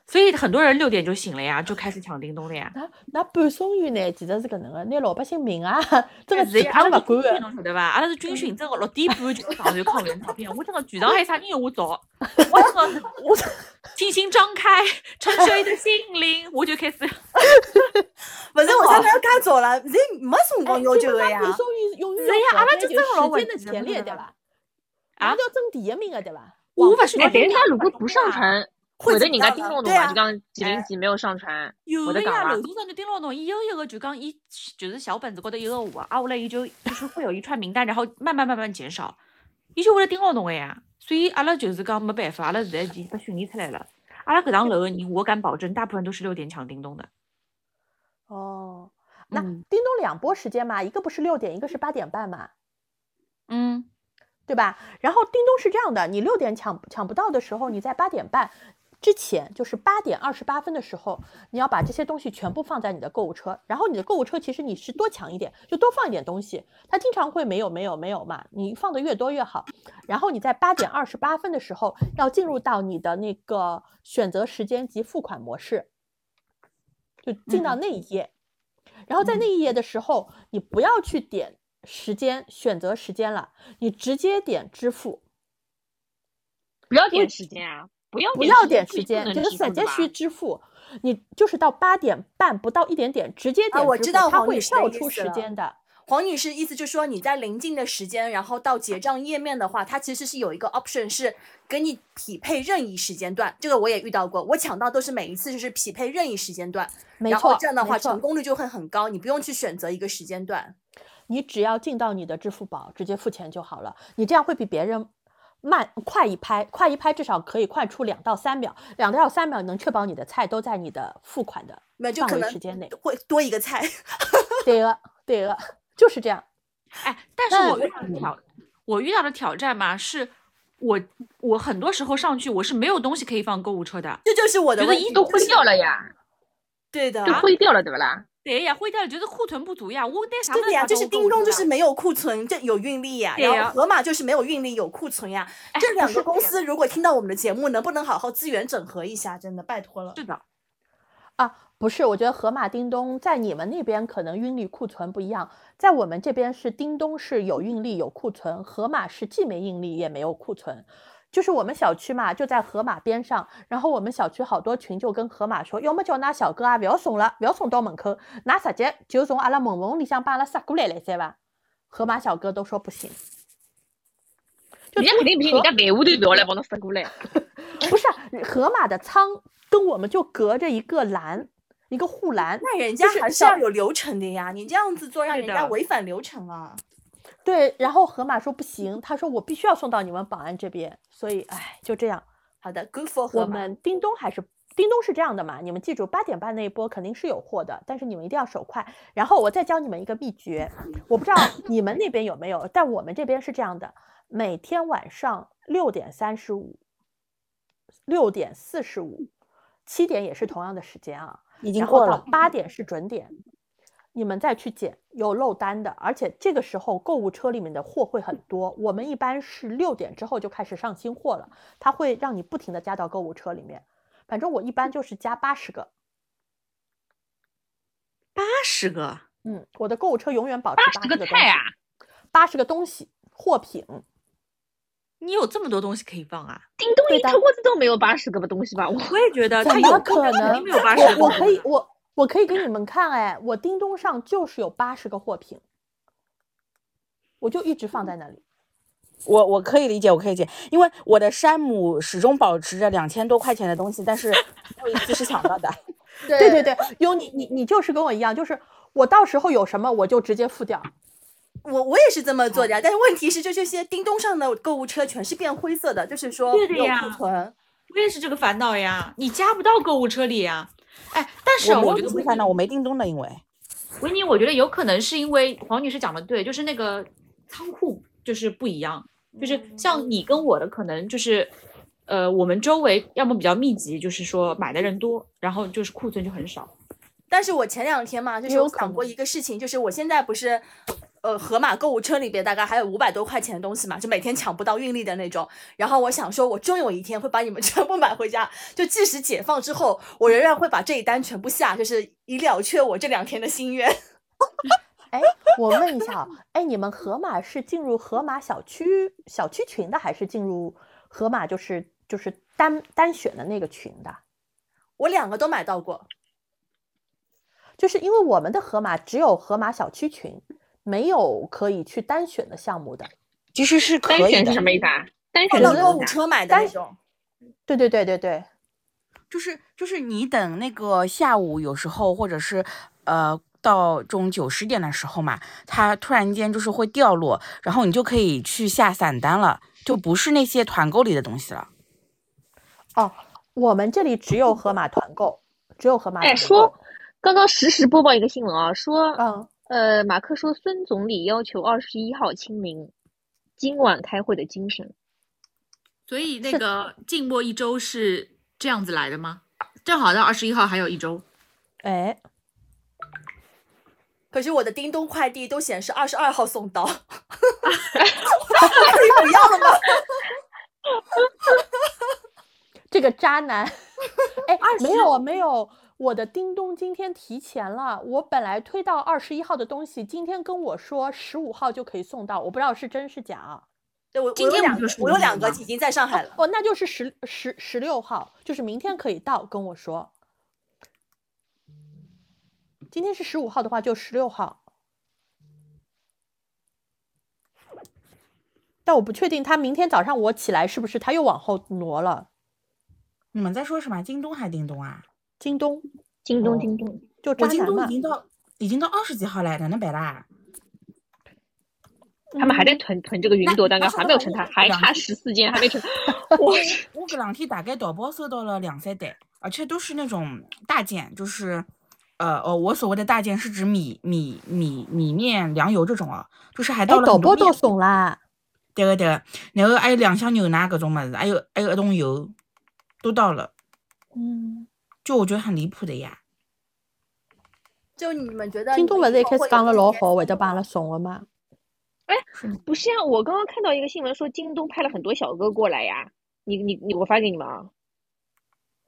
所以很多人六点就醒了呀，就开始抢叮咚了呀。那那半送员呢，其实是搿能个，拿老百姓命啊，真个是阿拉勿管的。侬晓得伐？阿拉是军训，真个六点半就上传抗原照片。我真个全场还有啥人有我早，我真个我 轻轻张开沉睡的心灵，我就开始。不是，我现在要介早了，现在没辰光要求的呀。半送员永远是呀阿拉就就真个老时间的前列，对吧？啊人家要争第一名的，对吧？我不王菲是哎，等一下，我跟你讲如果不上传，会得人家会怎么样叮咚咚嘛？就讲几零几没有上传，有的呀，楼顶上就盯牢侬，伊有一个就讲伊就是小本子高头一个五，啊，后来伊就就是会有一串名单，然后慢慢慢慢减少，伊就为了盯牢侬个呀。所以阿拉就是讲没办法，阿拉现在已经被训练出来了。阿拉搿幢楼的人，我敢保证，大部分都是六点抢叮咚的。哦，那嗯叮咚两波时间嘛，一个不是六点，一个是八点半嘛。嗯，对吧？然后叮咚是这样的，你六点抢抢不到的时候，你在八点半之前，就是八点二十八分的时候，你要把这些东西全部放在你的购物车。然后你的购物车其实你是多抢一点，就多放一点东西。它经常会没有没有没有嘛，你放的越多越好。然后你在八点二十八分的时候要进入到你的那个选择时间及付款模式，就进到那一页。然后在那一页的时候，你不要去点时间选择时间了，你直接点支付。不要点时间啊！不要不要点点时间，这就是直接需支付。你就是到八点半不到一点点，直接点支付，啊我知道它会跳出时间的。黄女士意思就是说，你在临近的时间，然后到结账页面的话，它其实是有一个 option 是给你匹配任意时间段。这个我也遇到过，我抢到都是每一次就是匹配任意时间段，没然后错，这样的话成功率就会很高，你不用去选择一个时间段。你只要进到你的支付宝，直接付钱就好了。你这样会比别人慢快一拍，快一拍至少可以快出两到三秒，两到三秒能确保你的菜都在你的付款的范那就可能围时间内。会多一个菜。对了，对了，就是这样。哎，但是我遇到的挑，我遇到的挑战嘛，是我我很多时候上去我是没有东西可以放购物车的，这就是我的觉得问题。一都灰掉了呀，对的，就灰掉了，对不啦？对呀，灰掉了，觉得库存不足呀，我那啥对的呀，就是叮咚就是没有库存，这有运力呀。对呀然后盒马就是没有运力，有库存呀。这两个公司如果听到我们的节目，能不能好好资源整合一下？真的拜托了。是的，啊，不是，我觉得盒马、叮咚在你们那边可能运力库存不一样，在我们这边是叮咚是有运力有库存，盒马是既没运力也没有库存。就是我们小区嘛，就在河马边上，然后我们小区好多群就跟河马说，要么叫那小哥啊，不要送了，不要送到门口，那直接就从阿拉门缝里向把阿拉塞过来来噻吧。河马小哥都说不行，就人家肯定不行，人家队伍都不要来帮侬塞过来。不是啊盒马的仓跟我们就隔着一个栏，一个护栏，那人家还是要有流程的呀，你这样子做让人家违反流程啊。对，然后河马说不行，他说我必须要送到你们保安这边，所以哎，就这样。好的，Good for 我。们叮咚还是叮咚是这样的嘛？你们记住，八点半那一波肯定是有货的，但是你们一定要手快。然后我再教你们一个秘诀，我不知道你们那边有没有，但我们这边是这样的：每天晚上六点三十五、六点四十五、七点也是同样的时间啊，已经然后到过了。八点是准点，你们再去捡有漏单的，而且这个时候购物车里面的货会很多。我们一般是六点之后就开始上新货了，它会让你不停的加到购物车里面。反正我一般就是加八十个，八十个，嗯，我的购物车永远保持八十个菜啊，，八十个东西货品。你有这么多东西可以放啊？叮咚一头锅子都没有八十个东西吧？我我也觉得怎它有么可能没有八十个我可以我我可以给你们看，哎，我叮咚上就是有八十个货品，我就一直放在那里。我我可以理解，我可以理解，因为我的山姆始终保持着两千多块钱的东西，但是没有一次是抢到的。对对对，有你你你就是跟我一样，就是我到时候有什么我就直接付掉。我我也是这么做的，但是问题是，就这些叮咚上的购物车全是变灰色的，就是说没有库存。我也是这个烦恼呀，你加不到购物车里呀。哎，但是我觉得为啥呢，我没叮咚的，因为。维尼，我觉得有可能是因为黄女士讲的对，就是那个仓库就是不一样，就是像你跟我的可能就是，呃，我们周围要么比较密集，就是说买的人多，然后就是库存就很少。但是我前两天嘛，就是有想过一个事情，就是我现在不是，呃，盒马购物车里边大概还有五百多块钱的东西嘛，就每天抢不到运力的那种。然后我想说，我终有一天会把你们 全部买回家，就即使解放之后，我仍然会把这一单全部下，就是以了却我这两天的心愿。哎，我问一下啊，哎，你们盒马是进入盒马小区小区群的，还是进入盒马就是就是单单选的那个群的？我两个都买到过，就是因为我们的盒马只有盒马小区群，没有可以去单选的项目的。其实是可以的单选是什。么意思啊？单选放到购？物车买的那种。对对对对对，就是就是你等那个下午有时候或者是呃到中九十点的时候嘛，它突然间就是会掉落，然后你就可以去下散单了，就不是那些团购里的东西了。哦，我们这里只有盒马团购，只有盒马哎，说。刚刚实时播报一个新闻啊，说嗯，呃，马克说孙总理要求二十一号清明，今晚开会的精神。所以那个静默一周是这样子来的吗？正好到二十一号还有一周。哎，可是我的叮咚快递都显示二十二号送到，你不要了吗？这个渣男，哎，没有啊没有，我的叮咚今天提前了，我本来推到二十一号的东西，今天跟我说十五号就可以送到，我不知道是真是假。对我，今我有两个我有两个15号吗已经在上海了。哦，那就是十十十六号，就是明天可以到，跟我说。今天是十五号的话，就十六号。但我不确定他明天早上我起来是不是他又往后挪了。你们在说什么？京东还叮咚啊？京东京东，哦京东，就渣我京，东已经到已经到二十几号了，哪能办啦？他们还在囤囤这个云朵蛋糕，还没有成它，还差十四件还没成。我我这两天大概淘宝收到了两三袋，而且都是那种大件，就是，呃哦，我所谓的大件是指米米米米面粮油这种哦，就是还到哎，了淘宝都送啦。对个对个，然后还有两箱牛奶各种么子，还有还有一桶油，都到了，嗯，就我觉得很离谱的呀。就你们觉得京东不是一开始讲了老好，会会得帮阿拉送的嘛？不是啊，我刚刚看到一个新闻说京东派了很多小哥过来呀。你你你，我发给你们啊。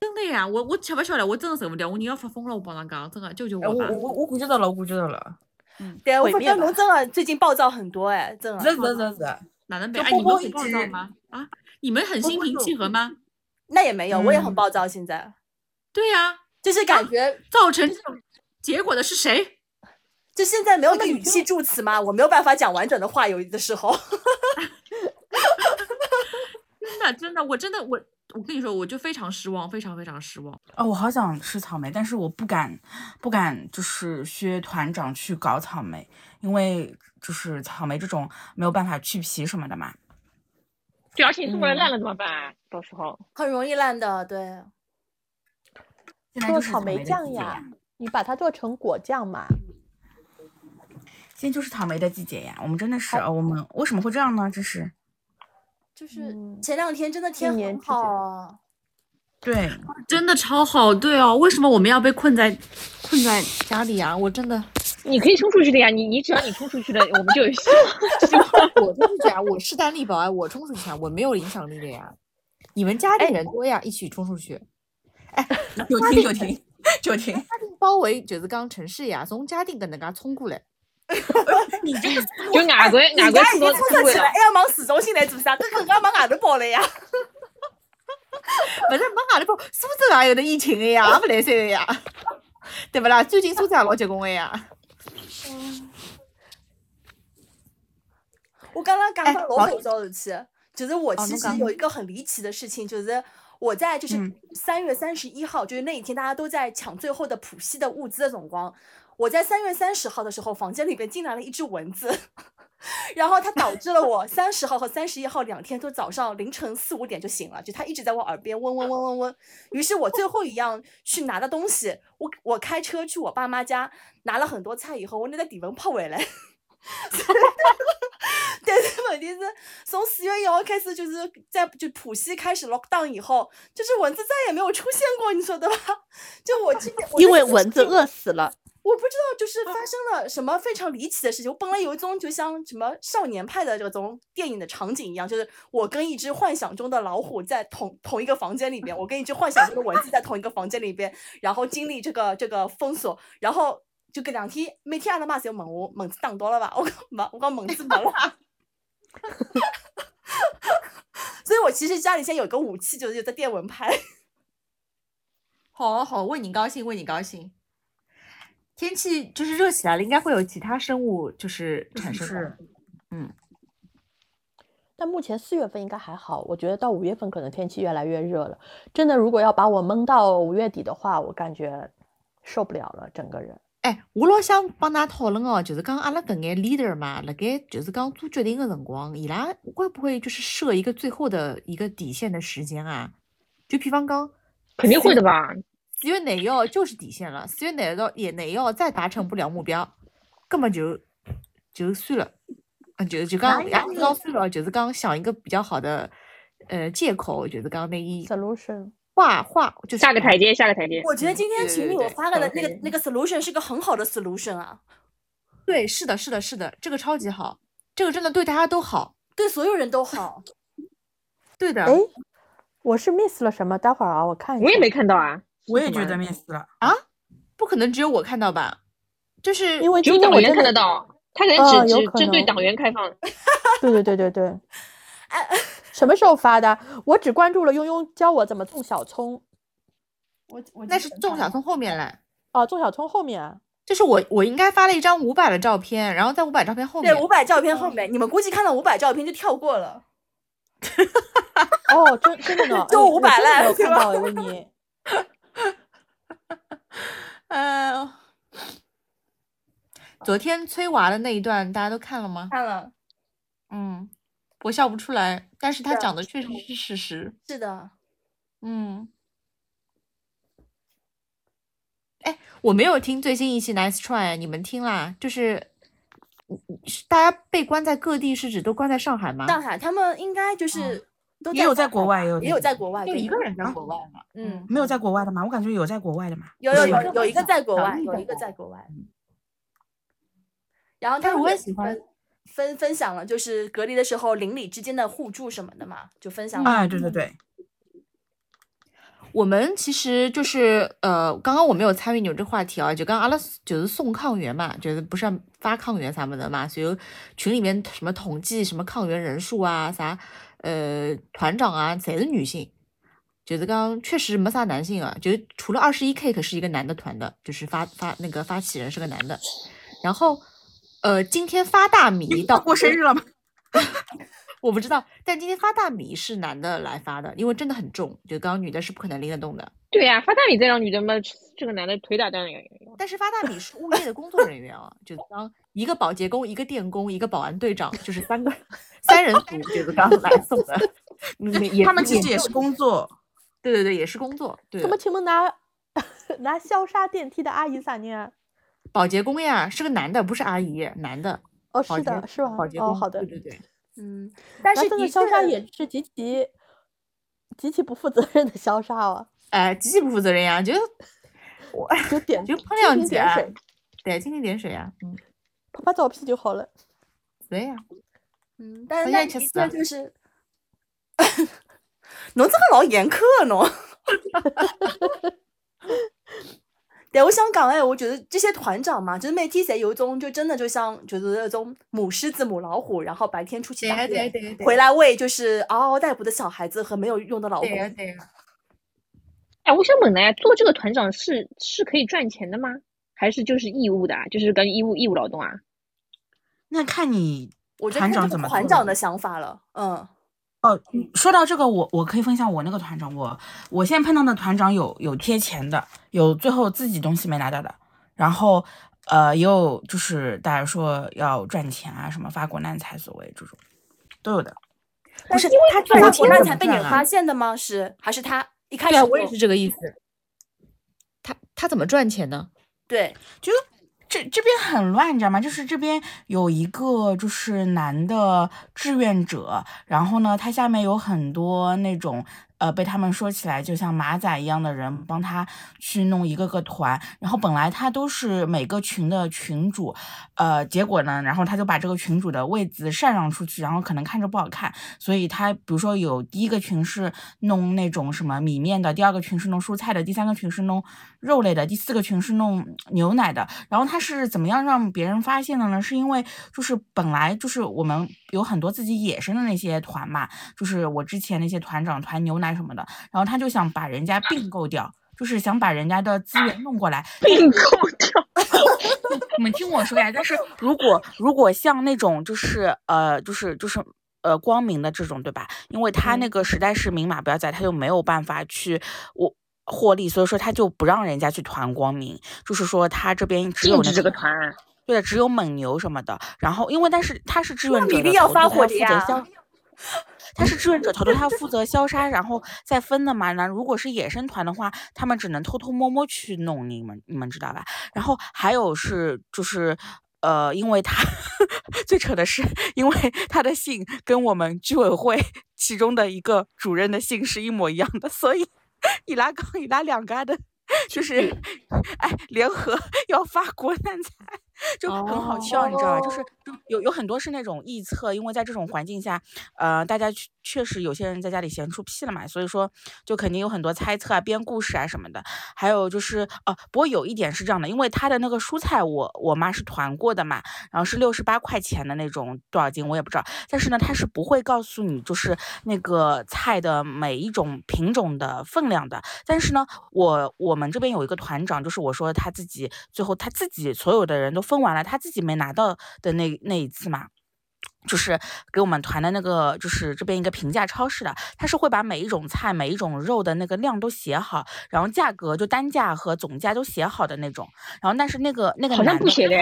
真的呀，我我吃不消了，我真的受不了，我人要发疯了，我帮侬讲，真的救救哎，我吧！我我我感觉到了，我感觉到了，对，我发毁灭吧现侬真的最近暴躁很多哎，真的。是是是是，哪能被？就哎，你们很暴躁吗？啊，你们很心平气和吗？那也没有，我也很嗯暴躁。现在对呀，就是感觉，造成这种结果的是谁？就现在没有一个语气助词吗，我没有办法讲完整的话，有的时候。真的真的，我真的我我跟你说，我就非常失望，非常非常失望。哦，我好想吃草莓，但是我不敢，不敢就是薛团长去搞草莓，因为就是草莓这种没有办法去皮什么的嘛。对，而且你送过来烂了怎么办？到时候很容易烂的，对。做草莓酱呀你把它做成果酱嘛。现在就是草莓的季节呀，我们真的是，呃我们为什么会这样呢？这是就是嗯前两天真的天很好啊，对，真的超好，对哦，为什么我们要被困在困在家里啊？我真的，你可以冲出去的呀，你你只要你冲出去了，我们就有希望 我冲出去啊，我势单力薄啊，我冲出去啊，我没有影响力的呀。你们家里人多呀，一起冲出去。就听就听就听，嘉定包围就是讲城市呀，从嘉定搿能介冲过来。你这个 就外国外人国出到家已经冲出来了出去了，还。要往市中心来做啥？搿更加往外头跑了呀。勿是往外头跑，苏州也有的疫情的呀，也勿来三个呀，对勿啦？最近苏州也老结棍的呀。我刚刚讲哎到老老火烧事体，就是我其实有一个很离奇的事情，就是我在就是嗯三月三十一号，就是那一天大家都在抢最后的浦西的物资的总光，我在三月三十号的时候，房间里边进来了一只蚊子。然后它导致了我三十号和三十一号两天都早上凌晨四五点就醒了，就它一直在我耳边嗡嗡嗡嗡嗡。于是我最后一样去拿的东西，我我开车去我爸妈家拿了很多菜以后，我那个体温泡回来。但是问题是，从四月一号开始，就是在就浦西开始 lock down 以后，就是蚊子再也没有出现过，你说对吧？就我今天，因为蚊子饿死了。我不知道，就是发生了什么非常离奇的事情。我本来有一种就像什么少年派的这种电影的场景一样，就是我跟一只幻想中的老虎在同同一个房间里边，我跟一只幻想中的蚊子在同一个房间里边，然后经历这个这个封锁，然后就搿两天每天阿拉妈就问我蚊子打到了吧？我讲没，我讲蚊子没了。所以我其实家里现在有个武器，就是有个电蚊拍。好好，为你高兴，为你高兴。天气就是热起来了，应该会有其他生物就是产生是，嗯但目前四月份应该还好，我觉得到五月份可能天气越来越热了。真的，如果要把我闷到五月底的话，我感觉受不了了，整个人。哎，我老想帮㑚讨论哦，就是讲阿拉搿眼 leader 嘛，辣盖就是讲做决定的辰光，伊拉会不会就是设一个最后的一个底线的时间啊？就比方讲，肯定会的吧？四月廿一号就是底线了，四月廿一号也廿一号再达成不了目标，根本就就算了。嗯，就就讲也是老算了，就是讲想一个比较好的呃借口，就是讲那一 solution 画画，就是下个台阶，下个台阶。我觉得今天对群里我发了的那个那个 solution 是个很好的 solution 啊，对，是的，是的，是的，这个超级好，这个真的对大家都好，对所有人都好。对的。哎，我是 miss 了什么？待会儿啊，我看一下。我也没看到啊，我也觉得 miss 了啊。不可能只有我看到吧？就是因为只有党员今天我真的看得到，他可能啊只有只针对党员开放。对对对对对。什么时候发的？我只关注了庸庸教我怎么种小葱。我我那是种小葱后面嘞，哦，种小葱后面啊。就是我我应该发了一张五百的照片，然后在五百照片后面对，五百照片后面，你们估计看到五百照片就跳过了。哦，真真的呢，就500哎我真的没有了对吧看到哎，维尼。呃，昨天催娃的那一段大家都看了吗？看了，嗯，我笑不出来，但是他讲的确实是事实。是的，嗯，哎，我没有听最新一期 Nice Try，你们听啦？就是，大家被关在各地，是指都关在上海吗？上海他们应该就是都也有在国外，也有也有在国外，对就一个人在国外嘛。嗯，没有在国外的吗？我感觉有在国外的嘛。有有有有一个在国外，有一个在国外。然后但是我也喜欢分分分享了，就是隔离的时候邻里之间的互助什么的嘛，就分享了。哎，对对对，我们其实就是呃，刚刚我没有参与你们这话题啊，就刚刚阿拉斯就是送抗原嘛，就是不是要发抗原啥么的嘛，所以群里面什么统计什么抗原人数啊，啥呃团长啊，侪是女性，就是刚确实没啥男性啊，就是除了二十一 K 可是一个男的团的，就是发发那个发起人是个男的，然后呃今天发大米到过生日了吗？我不知道，但今天发大米是男的来发的，因为真的很重，就刚刚女的是不可能拎得动的。对呀、发大米再让女的嘛，这个男的腿打断了。但是发大米是物业的工作人员啊，就是当一个保洁工、一个电工、一个保安队长，就是三个三人组，就是刚来送的。他们其实也是工作，对对对，也是工作。对怎么，请问拿 拿消杀电梯的阿姨啥呢？保洁工呀，是个男的，不是阿姨，男的。哦，是的，是吧？哦，保洁工。好的对。对对。嗯，但是的那这个消杀也是极其极其不负责任的消杀哦，哎，极其不负责任呀，就我 就点就喷两句啊对，蜻蜓点水呀，嗯，拍拍照片就好了。对呀。嗯，但是好那就是，侬这个老严苛啊侬。对，我想讲哎，我觉得这些团长嘛，就是每天侪有一种，就真的就像就是那种母狮子、母老虎，然后白天出去打猎，对对对。回来喂就是嗷嗷待哺的小孩子和没有用的老公对。呀对呀。哎，我想问呢，做这个团长是是可以赚钱的吗？还是就是义务的啊？就是跟义务义务劳动啊？那看你我就团长看这个怎么团长的想法了，嗯，哦，说到这个，我我可以分享我那个团长，我我现在碰到的团长有有贴钱的，有最后自己东西没拿到的，然后呃也有就是大家说要赚钱啊，什么发国难财所谓这种都有的。不是他他发国难赚钱怎财被你发？现的吗？是还是他一开始对啊，我也是这个意思。他他怎么赚钱呢？对，这这边很乱，你知道吗？就是这边有一个就是男的志愿者，然后呢，他下面有很多那种呃被他们说起来就像马仔一样的人，帮他去弄一个个团。然后本来他都是每个群的群主，呃，结果呢，然后他就把这个群主的位置禅让出去，然后可能看着不好看，所以他比如说有第一个群是弄那种什么米面的，第二个群是弄蔬菜的，第三个群是弄肉类的，第四个群是弄牛奶的。然后他是怎么样让别人发现的呢？是因为就是本来就是我们有很多自己野生的那些团嘛，就是我之前那些团长团牛奶什么的，然后他就想把人家并购掉。就是想把人家的资源弄过来，并购掉。你们听我说呀，但是如果如果像那种就是呃就是就是呃光明的这种对吧？因为他那个实在是明码标价，他就没有办法去我获利，所以说他就不让人家去团光明，就是说他这边只有禁止那这个团，对的，只有蒙牛什么的。然后因为但是他是志愿者的头发火的头他负责呀消。他是志愿者头头，他负责消杀，然后再分的嘛。那如果是野生团的话，他们只能偷偷摸摸去弄，你们你们知道吧？然后还有是就是呃，因为他 最扯的是，因为他的姓跟我们居委会 其中的一个主任的姓是一模一样的，所以伊拉杠伊拉两杆的，就是哎联合要发国难财。就很好笑，你知道吧？就是就有有很多是那种臆测，因为在这种环境下，呃，大家确确实有些人在家里闲出屁了嘛，所以说就肯定有很多猜测啊、编故事啊什么的。还有就是哦，不过有一点是这样的，因为他的那个蔬菜我我妈是团过的嘛，然后是六十八块钱的那种多少斤我也不知道，但是呢，他是不会告诉你就是那个菜的每一种品种的分量的。但是呢，我我们这边有一个团长，就是我说他自己最后他自己所有的人都。分完了，他自己没拿到的那那一次嘛。就是给我们团的那个，就是这边一个平价超市的，他是会把每一种菜、每一种肉的那个量都写好，然后价格就单价和总价都写好的那种。然后但是那个那个好像不写的，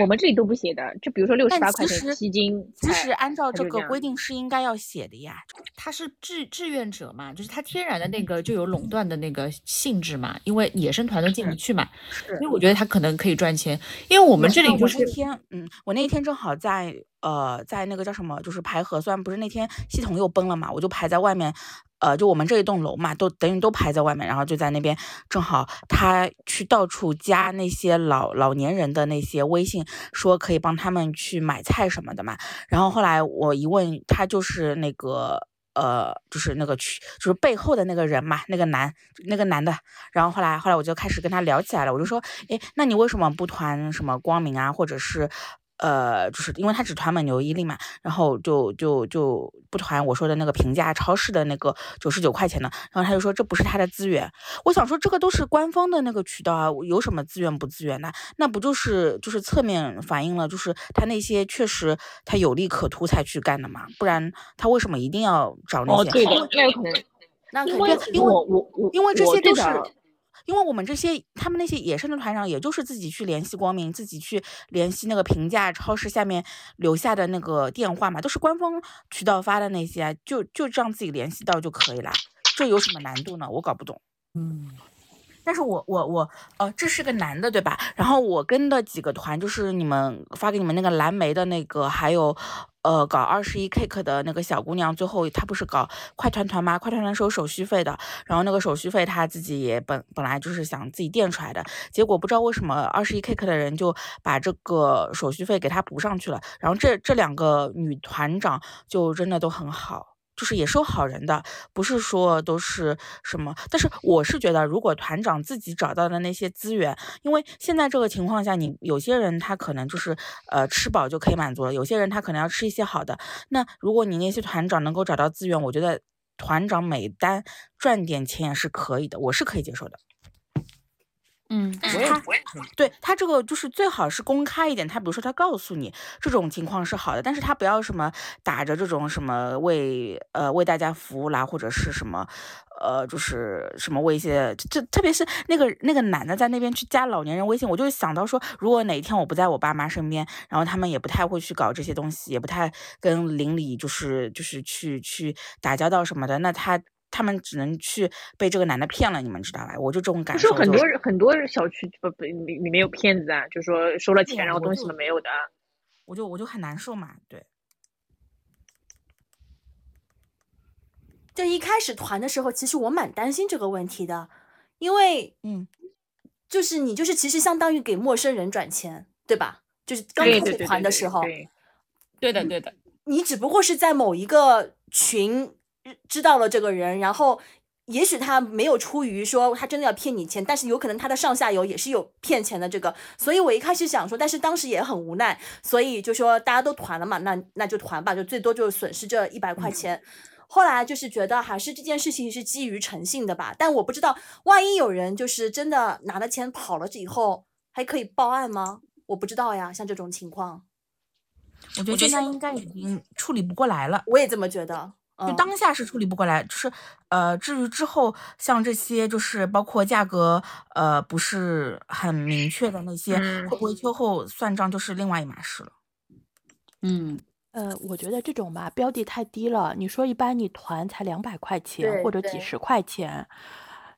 我们这里都不写的。就比如说六十八块钱七斤，其实按照这个规定是应该要写的呀。他是志志愿者嘛，就是他天然的那个就有垄断的那个性质嘛，因为野生团都进不去嘛。所以我觉得他可能可以赚钱，因为我们这里就是那天，嗯，我那天正好在。呃，在那个叫什么，就是排核酸，不是那天系统又崩了嘛，我就排在外面，呃，就我们这一栋楼嘛，都等于都排在外面，然后就在那边，正好他去到处加那些老老年人的那些微信，说可以帮他们去买菜什么的嘛，然后后来我一问，他就是那个，呃，就是那个去，就是背后的那个人嘛，那个男，那个男的，然后后来后来我就开始跟他聊起来了，我就说，哎，那你为什么不团什么光明啊，或者是？呃，就是因为他只团蒙牛伊利嘛，然后就就就不团我说的那个平价超市的那个九十九块钱的，然后他就说这不是他的资源。我想说这个都是官方的那个渠道啊，有什么资源不资源的？那不就是就是侧面反映了就是他那些确实他有利可图才去干的嘛？不然他为什么一定要找那些？哦，对的，那有可能，那因为因为我我因为这些都是。因为我们这些他们那些野生的团长，也就是自己去联系光明，自己去联系那个平价超市下面留下的那个电话嘛，都是官方渠道发的那些，就就这样自己联系到就可以了，这有什么难度呢？我搞不懂。嗯，但是我我我，呃，这是个男的对吧？然后我跟的几个团，就是你们发给你们那个蓝莓的那个，还有。呃，搞二十一 cake 的那个小姑娘，最后她不是搞快团团吗？快团团收手续费的，然后那个手续费她自己也本本来就是想自己垫出来的，结果不知道为什么二十一 cake 的人就把这个手续费给她补上去了，然后这这两个女团长就真的都很好。就是也是有好人的，不是说都是什么。但是我是觉得，如果团长自己找到的那些资源，因为现在这个情况下，你有些人他可能就是呃吃饱就可以满足了，有些人他可能要吃一些好的。那如果你那些团长能够找到资源，我觉得团长每单赚点钱也是可以的，我是可以接受的。嗯，我也我也对他这个就是最好是公开一点。他比如说他告诉你这种情况是好的，但是他不要什么打着这种什么为呃为大家服务啦，或者是什么呃就是什么为一些，就特别是那个那个男的在那边去加老年人微信，我就想到说，如果哪一天我不在我爸妈身边，然后他们也不太会去搞这些东西，也不太跟邻里就是就是去去打交道什么的，那他。他们只能去被这个男的骗了，你们知道吧？我就这种感受。就很多很多小区不不里里面有骗子啊，就说收了钱然后东西都没有的。我就我就很难受嘛，对。就一开始团的时候，其实我蛮担心这个问题的，因为嗯，就是你就是其实相当于给陌生人转钱，对吧？就是刚开始团的时候，对的对的。你只不过是在某一个群。知道了这个人，然后也许他没有出于说他真的要骗你钱，但是有可能他的上下游也是有骗钱的这个，所以我一开始想说，但是当时也很无奈，所以就说大家都团了嘛，那那就团吧，就最多就是损失这一百块钱。后来就是觉得还是这件事情是基于诚信的吧，但我不知道万一有人就是真的拿了钱跑了以后还可以报案吗？我不知道呀，像这种情况，我觉得现在应该已经处理不过来了，我也这么觉得。就当下是处理不过来，就是呃，至于之后像这些，就是包括价格呃不是很明确的那些，会不会秋后算账就是另外一码事了。嗯，呃，我觉得这种吧，标的太低了。你说一般你团才两百块钱或者几十块钱，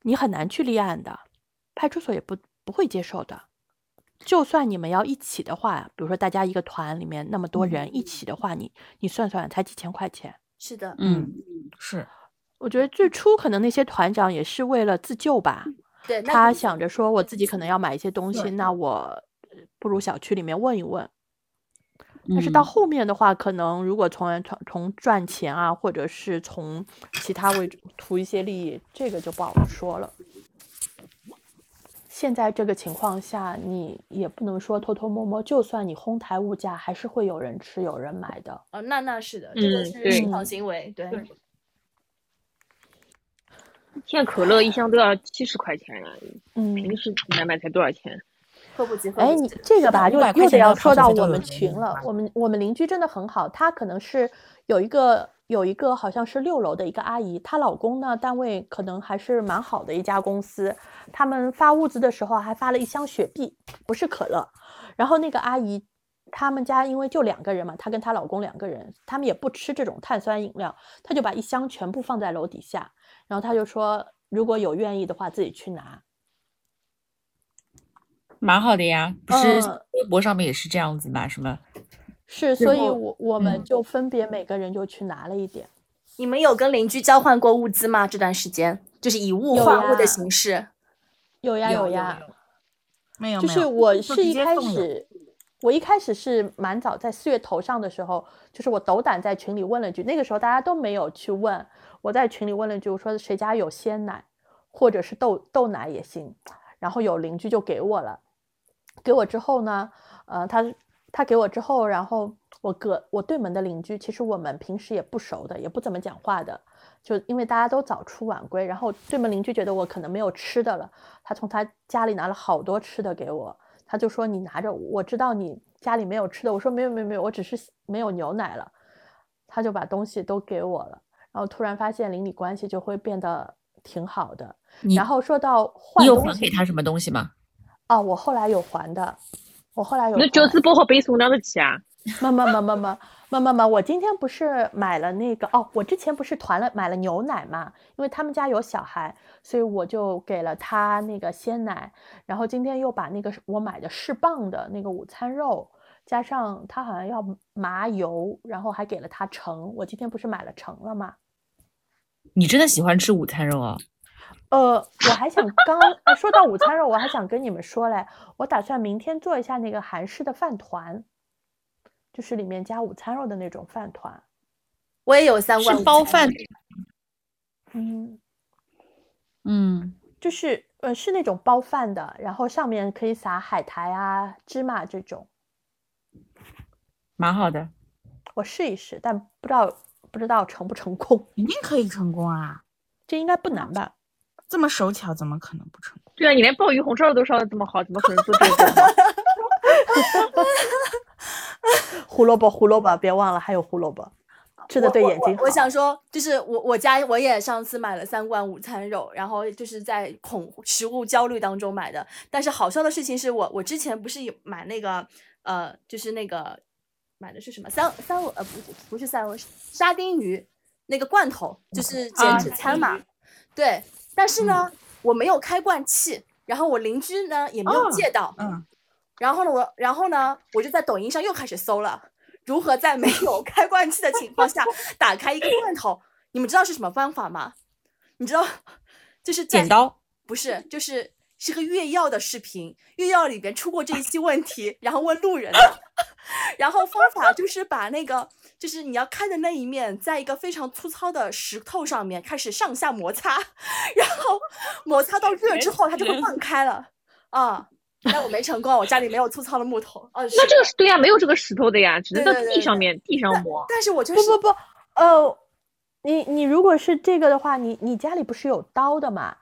你很难去立案的，派出所也不不会接受的。就算你们要一起的话，比如说大家一个团里面那么多人一起的话，你你算算才几千块钱。是的，嗯，是，我觉得最初可能那些团长也是为了自救吧，对，他想着说我自己可能要买一些东西，那我呃不如小区里面问一问。但是到嗯后面的话，可能如果从从从赚钱啊，或者是从其他为主图一些利益，这个就不好说了。现在这个情况下，你也不能说偷偷摸摸，就算你哄抬物价，还是会有人吃、有人买的。哦，那那是的，这个是市场行为，对，对现在可乐一箱都要七十块钱了，嗯，平时买买才多少钱？喝不及，喝哎，你。这个吧，又500块又得钱要说到我们群了。我们我们邻居真的很好，他可能是有一个有一个好像是六楼的一个阿姨，她老公呢单位可能还是蛮好的一家公司，他们发物资的时候还发了一箱雪碧，不是可乐。然后那个阿姨，他们家因为就两个人嘛，她跟她老公两个人，他们也不吃这种碳酸饮料，她就把一箱全部放在楼底下，然后她就说如果有愿意的话自己去拿。蛮好的呀，不是嗯微博上面也是这样子嘛？什么？是，所以我我们嗯就分别每个人就去拿了一点。你们有跟邻居交换过物资吗？这段时间就是以物换物的形式。有呀有呀，没有就是，我就是直一开始，我一开始是蛮早，在四月头上的时候，就是我斗胆在群里问了句，那个时候大家都没有去问，我在群里问了句，我说谁家有鲜奶，或者是豆豆奶也行，然后有邻居就给我了，给我之后呢，呃，他他给我之后，然后我隔我对门的邻居，其实我们平时也不熟的，也不怎么讲话的，就因为大家都早出晚归，然后对门邻居觉得我可能没有吃的了，他从他家里拿了好多吃的给我，他就说你拿着，我知道你家里没有吃的，我说没有没有没有，我只是没有牛奶了，他就把东西都给我了，然后突然发现邻里关系就会变得挺好的。然后说到换你有还给他什么东西吗？哦，我后来有还的，我后来有那还饺子包好被送哪得起啊？么么么么么么么么，我今天不是买了那个哦，我之前不是团了买了牛奶嘛，因为他们家有小孩，所以我就给了他那个鲜奶，然后今天又把那个我买的适棒的那个午餐肉，加上他好像要麻油，然后还给了他橙，我今天不是买了橙了吗？你真的喜欢吃午餐肉啊？呃，我还想刚呃说到午餐肉，我还想跟你们说嘞，我打算明天做一下那个韩式的饭团，就是里面加午餐肉的那种饭团。我也有三包饭？嗯，嗯，就是呃是那种包饭的，然后上面可以撒海苔啊、芝麻这种。蛮好的。我试一试，但不知道不知道成不成功，一定可以成功啊！这应该不难吧？这么手巧，怎么可能不成功？对啊，你连鲍鱼红烧肉都烧的这么好，怎么可能做这个？胡萝卜，胡萝卜，别忘了还有胡萝卜，吃的对眼睛好。我我想说，就是我我家我也上次买了三罐午餐肉，然后就是在恐食物焦虑当中买的。但是好笑的事情是我我之前不是有买那个呃，就是那个买的是什么三三文呃不是不是三文沙丁鱼那个罐头，就是减啊脂餐嘛。对，但是呢，我没有开罐器，然后我邻居呢也没有哦借到，嗯，然后呢，我然后呢，我就在抖音上又开始搜了，如何在没有 开罐器的情况下打开一个罐头。你们知道是什么方法吗？你知道，就是剪刀。不是，就是是个越药的视频，越药里边出过这一期问题，然后问路人的，然后方法就是把那个就是你要开的那一面，在一个非常粗糙的石头上面开始上下摩擦，然后摩擦到热之后，它就会放开了啊。但我没成功，我家里没有粗糙的木头。哦，那这个是对呀，没有这个石头的呀，只能到对对对地上面地上磨。但是我就是不不不，呃，你你如果是这个的话，你你家里不是有刀的嘛？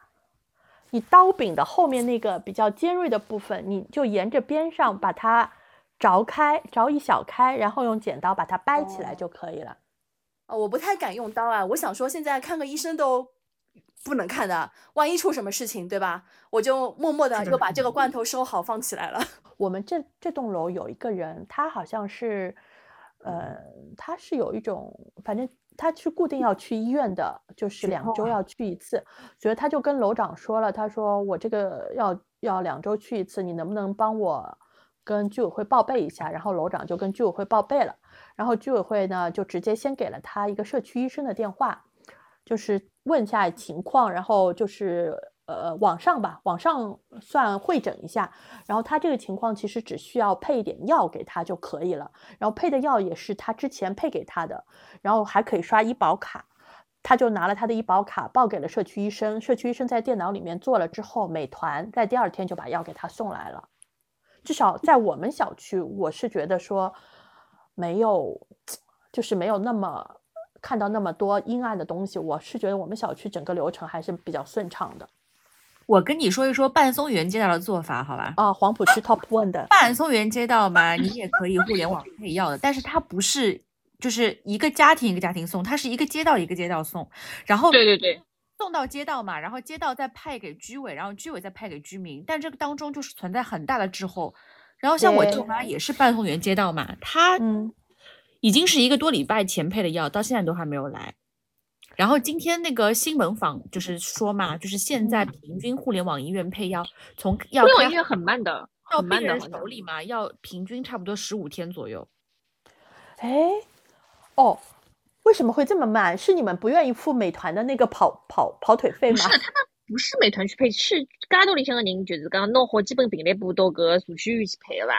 你刀柄的后面那个比较尖锐的部分，你就沿着边上把它凿开，凿一小开，然后用剪刀把它掰起来就可以了。哦我不太敢用刀啊。我想说，现在看个医生都不能看的，万一出什么事情，对吧？我就默默的是的又把这个罐头收好放起来了。我们这这栋楼有一个人，他好像是，呃，他是有一种，反正他是固定要去医院的，就是两周要去一次，所以他就跟楼长说了，他说我这个要要两周去一次，你能不能帮我跟居委会报备一下，然后楼长就跟居委会报备了，然后居委会呢就直接先给了他一个社区医生的电话，就是问一下情况，然后就是呃网上吧，网上算会诊一下，然后他这个情况其实只需要配一点药给他就可以了，然后配的药也是他之前配给他的，然后还可以刷医保卡。他就拿了他的医保卡报给了社区医生，社区医生在电脑里面做了之后，美团在第二天就把药给他送来了。至少在我们小区，我是觉得说没有，就是没有那么看到那么多阴暗的东西。我是觉得我们小区整个流程还是比较顺畅的。我跟你说一说半松园街道的做法，好吧？啊，黄浦区 Top One 的半松园街道嘛，你也可以互联网配药的，但是它不是。就是一个家庭一个家庭送，它是一个街道一个街道送，然后对对对，送到街道嘛，然后街道再派给居委，然后居委再派给居民，但这个当中就是存在很大的滞后。然后像我舅妈也是半松园街道嘛，她已经是一个多礼拜前配的药，到现在都还没有来。然后今天那个新闻坊就是说嘛，就是现在平均互联网医院配药从要互联网医院很慢的，到病人手里嘛，要平均差不多十五天左右。哎。哦，为什么会这么慢？是你们不愿意付美团的那个跑跑跑腿费吗？不是，他们不是美团去配，是街道里向的人，就是讲弄好基本病历簿到个社区医院去配的吧？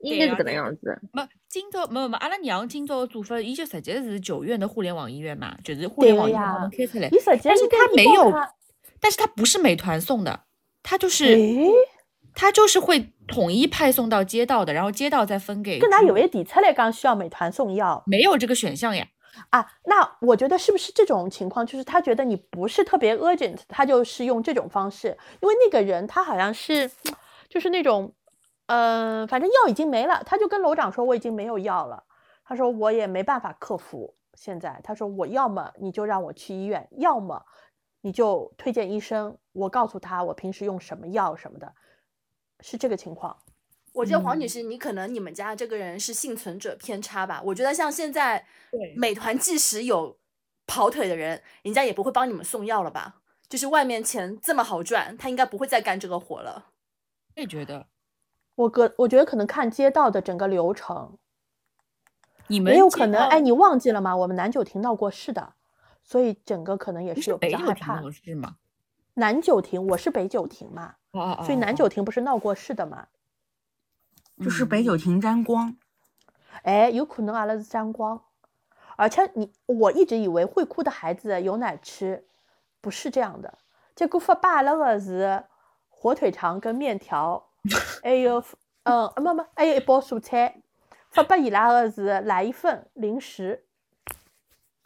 应该是这个样子。没，今朝没没，阿拉娘今朝的做法，伊就直接是九院的互联网医院嘛，就是互联网医院开出来。但是他没有，但是他不是美团送的，他就是，他就是会。统一派送到街道的，然后街道再分给。跟他有一底出来刚需要美团送药，没有这个选项呀。啊，那我觉得是不是这种情况，就是他觉得你不是特别 urgent，他就是用这种方式。因为那个人他好像是，就是那种，嗯，反正药已经没了，他就跟楼长说我已经没有药了。他说我也没办法克服现在。他说我要么你就让我去医院，要么你就推荐医生，我告诉他我平时用什么药什么的。是这个情况，我觉得黄女士，你可能你们家这个人是幸存者偏差吧？我觉得像现在，美团即使有跑腿的人，人家也不会帮你们送药了吧？就是外面钱这么好赚，他应该不会再干这个活了。我也觉得，我个我觉得可能看街道的整个流程，你们也有可能哎，你忘记了吗？我们南九亭闹过事的，所以整个可能也是有比较害怕。是吗？南九亭，我是北九亭嘛。所以南九亭不是闹过事的嘛？就是北九亭沾光，哎，有可能阿拉是沾光，而且你我一直以为会哭的孩子有奶吃，不是这样的。结果发给阿拉的是火腿肠跟面条，还有嗯，没没，还有一包蔬菜。发给伊拉的是来一份零食。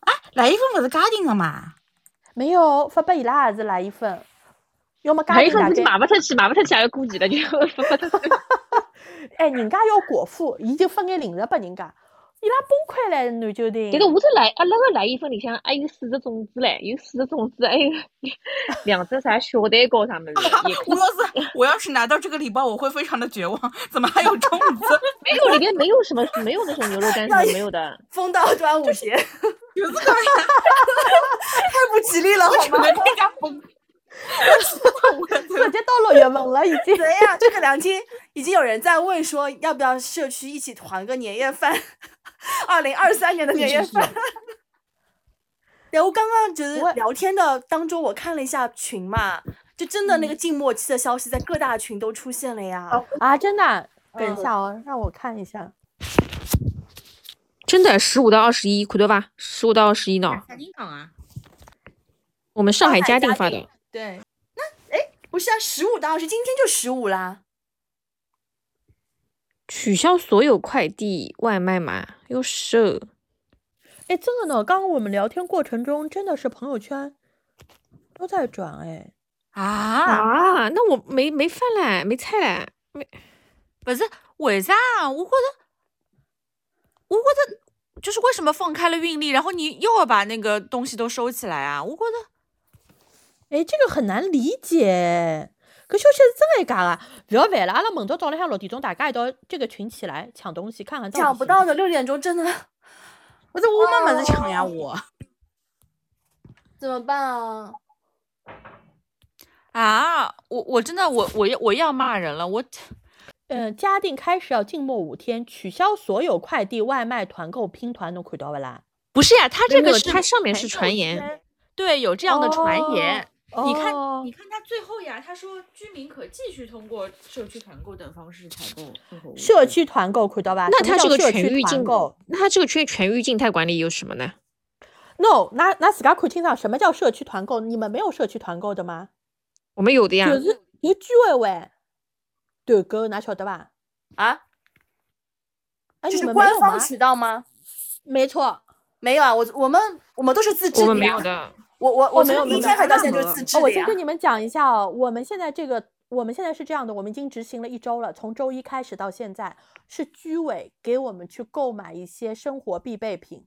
啊，来一份不是家庭的嘛？没有，发给伊拉也是来一份。要么家庭大概卖不出去，卖不出去还要过期了就。哎，人家要果腹，伊就发眼零食拨人家，伊拉崩溃了，南九亭。这个我这来阿拉个来一份里向还有四只粽子嘞，有四只粽子，还有两只啥小蛋糕啥么子。吴老师，我要是拿到这个礼包，我会非常的绝望。怎么还有粽子？没有，里面没有什么，没有那种牛肉干什么没有的。封到端午节，有这个呀？太不吉利了，好吗？直接到六月份了，已经。对呀，这个两天已经有人在问说，要不要社区一起团个年夜饭？二零二三年的年夜饭。然后刚刚就是聊天的当中，我看了一下群嘛，就真的那个静默期的消息在各大群都出现了呀。啊，真的？等一下哦，让我看一下。真的，十五到二十一，看到吧？十五到二十一呢。我们上海嘉定发的。对，那哎，不是啊，十五到二十，今天就十五啦。取消所有快递外卖嘛，又是。哎，这个呢？刚刚我们聊天过程中，真的是朋友圈都在转哎。啊啊！那我没没饭嘞，没菜嘞，没。不是为啥？我觉得，我觉得就是为什么放开了运力，然后你又要把那个东西都收起来啊？我觉得。哎，这个很难理解。搿消息是真的假的？不要烦了，阿拉明朝早浪向六点钟，大家一道这个群起来抢东西，看看。抢不到的，六点钟真的。我这我没么子抢呀，我。怎么办啊？啊！我我真的我我要我要骂人了！我嗯，嘉定开始要静默五天，取消所有快递、外卖、团购、拼团，侬看到不啦？不是呀，他这个是他上面是传言，对，有这样的传言。你看，哦你看他最后呀，他说居民可继续通过社区团购等方式采购生活物社区团购看到吧？那他这个区全域静团购那他这个全全域静态管理有什么呢？？No，那那自家看清爽，什么叫社区团购？你们没有社区团购的吗？我们有的呀，就是有居委会团购，哪晓得吧？啊，哎，是官方们没有吗？渠道吗？没错，没有啊，我我们我们都是自制我的我。们没有的。我我我哦没有从第一天开始到现在就是自制哦，我。先跟你们讲一下哦，我们现在这个，我们现在是这样的，我们已经执行了一周了，从周一开始到现在，是居委给我们去购买一些生活必备品，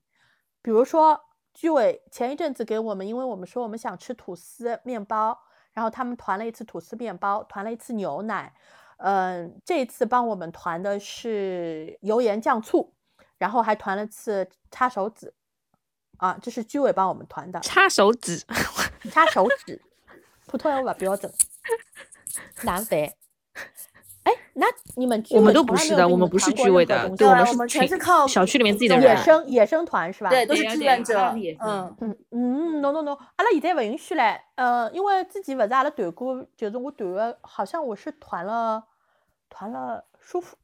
比如说居委前一阵子给我们，因为我们说我们想吃吐司面包，然后他们团了一次吐司面包，团了一次牛奶，嗯，这一次帮我们团的是油盐酱醋，然后还团了次擦手纸，啊，这是居委帮我们团的。擦手指，擦手指，普通话不标准，难烦。哎，那你们居我们都不是的，我们不是居委的，对，我们是全是靠小区里面自己的中野。生野生团是吧？对，都是志愿者。嗯，嗯嗯，no no no，阿拉现在不允许嘞。呃，因为之前不是阿拉团过，就是我团的，好像我是团了团了舒服，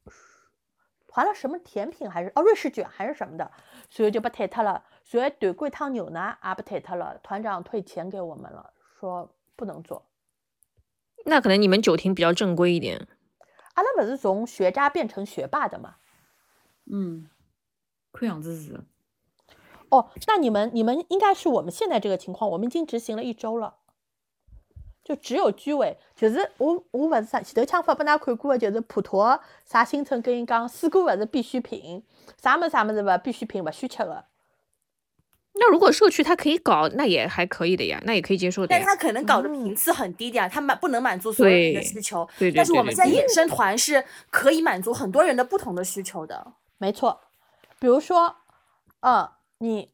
团了什么甜品还是哦瑞士卷还是什么的，所以就被退脱了。所以团过一趟牛奶也不退脱了，团长退钱给我们了，说不能做。那可能你们酒亭比较正规一点。阿拉不是从学渣变成学霸的嘛？嗯，看样子是。哦，那你们你们应该是我们现在这个情况，我们已经执行了一周了，就只有居委，就是我我勿是啥前头枪法拨㑚看过的，就是普陀啥新村跟伊讲，水果勿是必需品，啥么啥么子勿必需品勿许吃的。那如果社区它可以搞，那也还可以的呀，那也可以接受的呀。但他可能搞的频次很低的呀，他满不能满足所有人的需求。对对但是我们在衍生团是可以满足很多人的不同的需求的。没错，比如说，呃，你，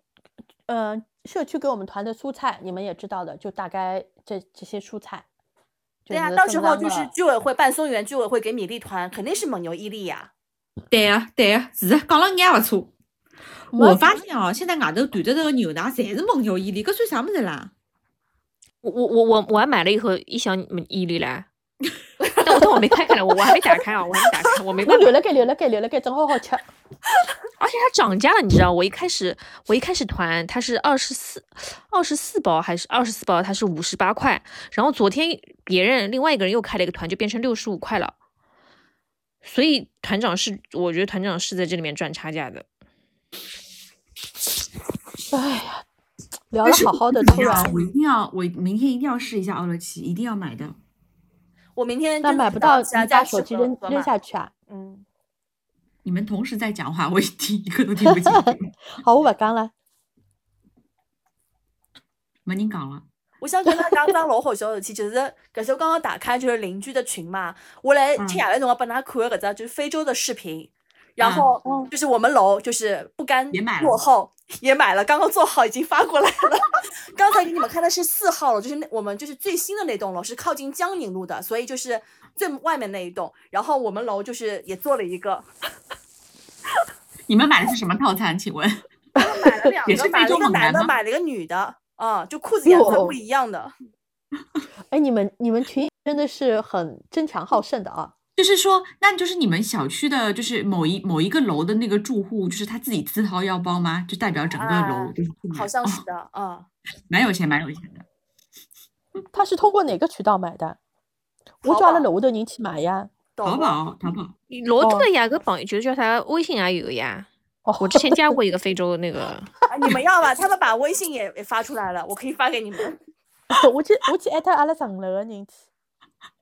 呃，社区给我们团的蔬菜，你们也知道的，就大概这这些蔬菜。对呀、是到时候就是居委会办松园居委会给米粒团，肯定是蒙牛伊利呀。对呀、对呀、是的，讲了眼也勿错。没我发现哦，现在外头团的这个牛奶侪是蒙牛伊利，搿算啥物事啦？我我我我我还买了一盒一箱伊利嘞，但我但我没开开来，我我还没打开啊，我还没打开，我没办法我留。了该留了该留了该，正好好吃。而且它涨价了，你知道？我一开始我一开始团它是二十四二十四包还是二十四包，它是五十八块。然后昨天别人另外一个人又开了一个团，就变成六十五块了。所以团长是，我觉得团长是在这里面赚差价的。哎呀，聊了好好的，突然我一定要，我明天一定要试一下奥乐奇，一定要买的。我明天那买不到，你把手机扔扔下去啊。嗯，你们同时在讲话，我一听一个都听不进去。好，我不讲了。没人讲了。我想跟他讲桩老好笑的事体，就是搿时候刚刚打开就是邻居的群嘛，我来嗯听夜饭辰光帮㑚看个搿只就是非洲的视频，然嗯后嗯就是我们楼就是不甘也买了落后，也买了，刚刚做好已经发过来了。刚才给你们看的是四号楼，就是那我们就是最新的那栋楼，是靠近江宁路的，所以就是最外面那一栋。然后我们楼就是也做了一个，你们买的是什么套餐？请问？买了两也是个，买了一个男的，买了一个女的，啊，就裤子颜色不一样的。哎，你们你们群真的是很争强好胜的啊！就是说，那就是你们小区的，就是某一某一个楼的那个住户，就是他自己自掏腰包吗？就代表整个啊楼好像是哦的，啊。蛮有钱，蛮有钱的。他是通过哪个渠道买的？我淘宝叫阿拉楼下头人去买呀。淘宝，淘宝。罗多的呀，个朋友就是叫啥微信也有呀。哦，我之前加过 一个非洲的那个，啊你们要吧？他们把微信也也发出来了，我可以发给你们。我去我去艾特阿拉上楼的人去。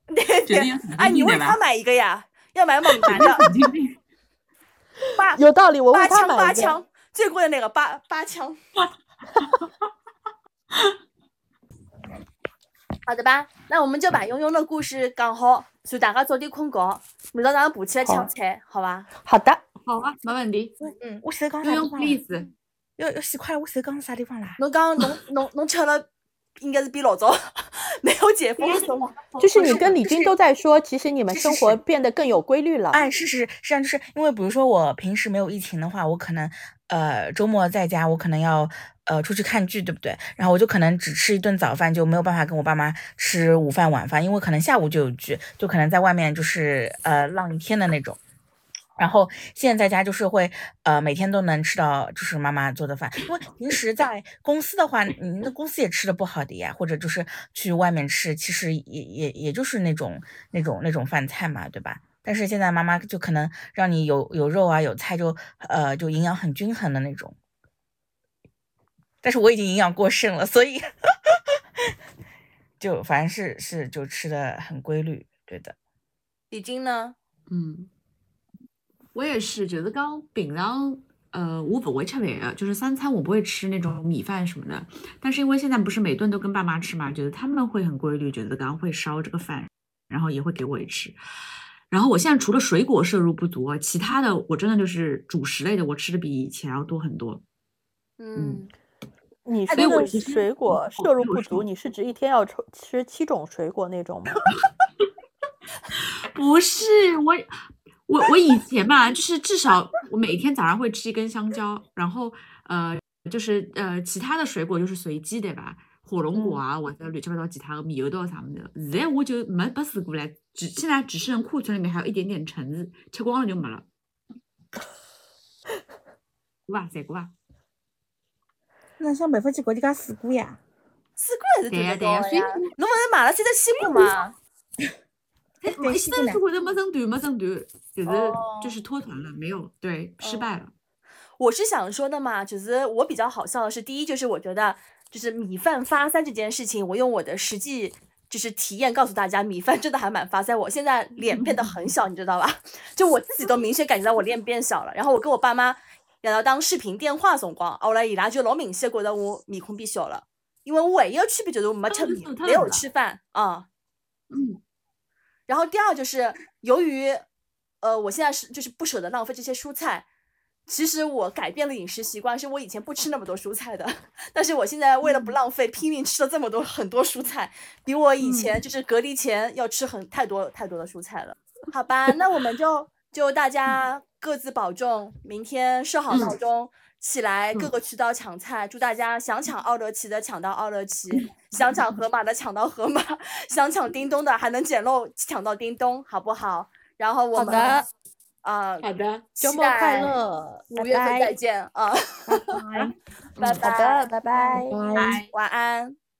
对觉得有神哎，你为他？买一个呀？要买猛男的。八 有道理，我为他八枪买一个。八枪，最贵的那个八八枪。好的吧，那我们就把庸庸的故事讲好，所以大家早点困觉，明朝早上爬起来抢菜，好吧？好的，好啊，没问题。嗯，我手讲悠悠啥地方啦？不好意思，要要洗快了，我手讲是啥地方啦？侬讲侬侬侬吃了，应该是比老早 没有解封是吗？就是你跟李军都在说，其实你们生活变得更有规律了。哎，是是是，实际上就是因为，比如说我平时没有疫情的话，我可能呃周末在家，我可能要呃出去看剧，对不对？然后我就可能只吃一顿早饭，就没有办法跟我爸妈吃午饭晚饭，因为可能下午就有剧，就可能在外面就是呃浪一天的那种。然后现在在家就是会，呃，每天都能吃到就是妈妈做的饭，因为平时在公司的话，你那公司也吃的不好的呀，或者就是去外面吃，其实也也也就是那种那种那种饭菜嘛，对吧？但是现在妈妈就可能让你有有肉啊，有菜，就呃就营养很均衡的那种。但是我已经营养过剩了，所以 就反正是是就吃的很规律，对的。李晶呢？嗯。我也是，就是讲平常，呃，我不会吃饭的，就是三餐我不会吃那种米饭什么的。但是因为现在不是每顿都跟爸妈吃嘛，觉得他们会很规律，觉得刚刚会烧这个饭，然后也会给我也吃。然后我现在除了水果摄入不足，其他的我真的就是主食类的，我吃的比以前要多很多。嗯，你说的水果摄入不足，你是指一天要吃吃七种水果那种吗？不是我。我我以前吧，就是至少我每天早上会吃一根香蕉，然后呃，就是呃其他的水果就是随机的吧，火龙果啊或者乱七八糟其他的猕猴桃啥么的。现在我就没没试过了，只现在只剩库存里面还有一点点橙子，吃光了就没了。过吧，再过吧。那想办法去搞点家水果呀？水果还是对的呀，所以侬不是买了三只西瓜吗？一生是会的没整团，没整团，就是就是脱团了，没有对失败了。我是想说的嘛，就是我比较好笑的是，第一就是我觉得就是米饭发腮这件事情，我用我的实际就是体验告诉大家，米饭真的还蛮发腮。我现在脸变得很 小，你知道吧？就我自己都明显感觉到我脸变小了。然后我跟我爸妈要到当视频电话辰光，后来伊拉就老明显觉得我面孔变小了，因为我唯一的区别就是我没吃米，没有吃饭啊。嗯。然后第二就是，由于，呃，我现在是就是不舍得浪费这些蔬菜，其实我改变了饮食习惯，是我以前不吃那么多蔬菜的，但是我现在为了不浪费，拼命吃了这么多很多蔬菜，比我以前就是隔离前要吃很太多太多的蔬菜了。好吧，那我们就就大家各自保重，明天设好闹钟。起来，各个渠道抢菜，祝大家想抢奥乐奇的抢到奥乐奇，想抢盒马的抢到盒马，想抢叮咚的还能捡漏抢到叮咚，好不好？然后我们啊，好的，周末快乐，五月份再见啊，拜拜，拜拜，拜拜，晚安。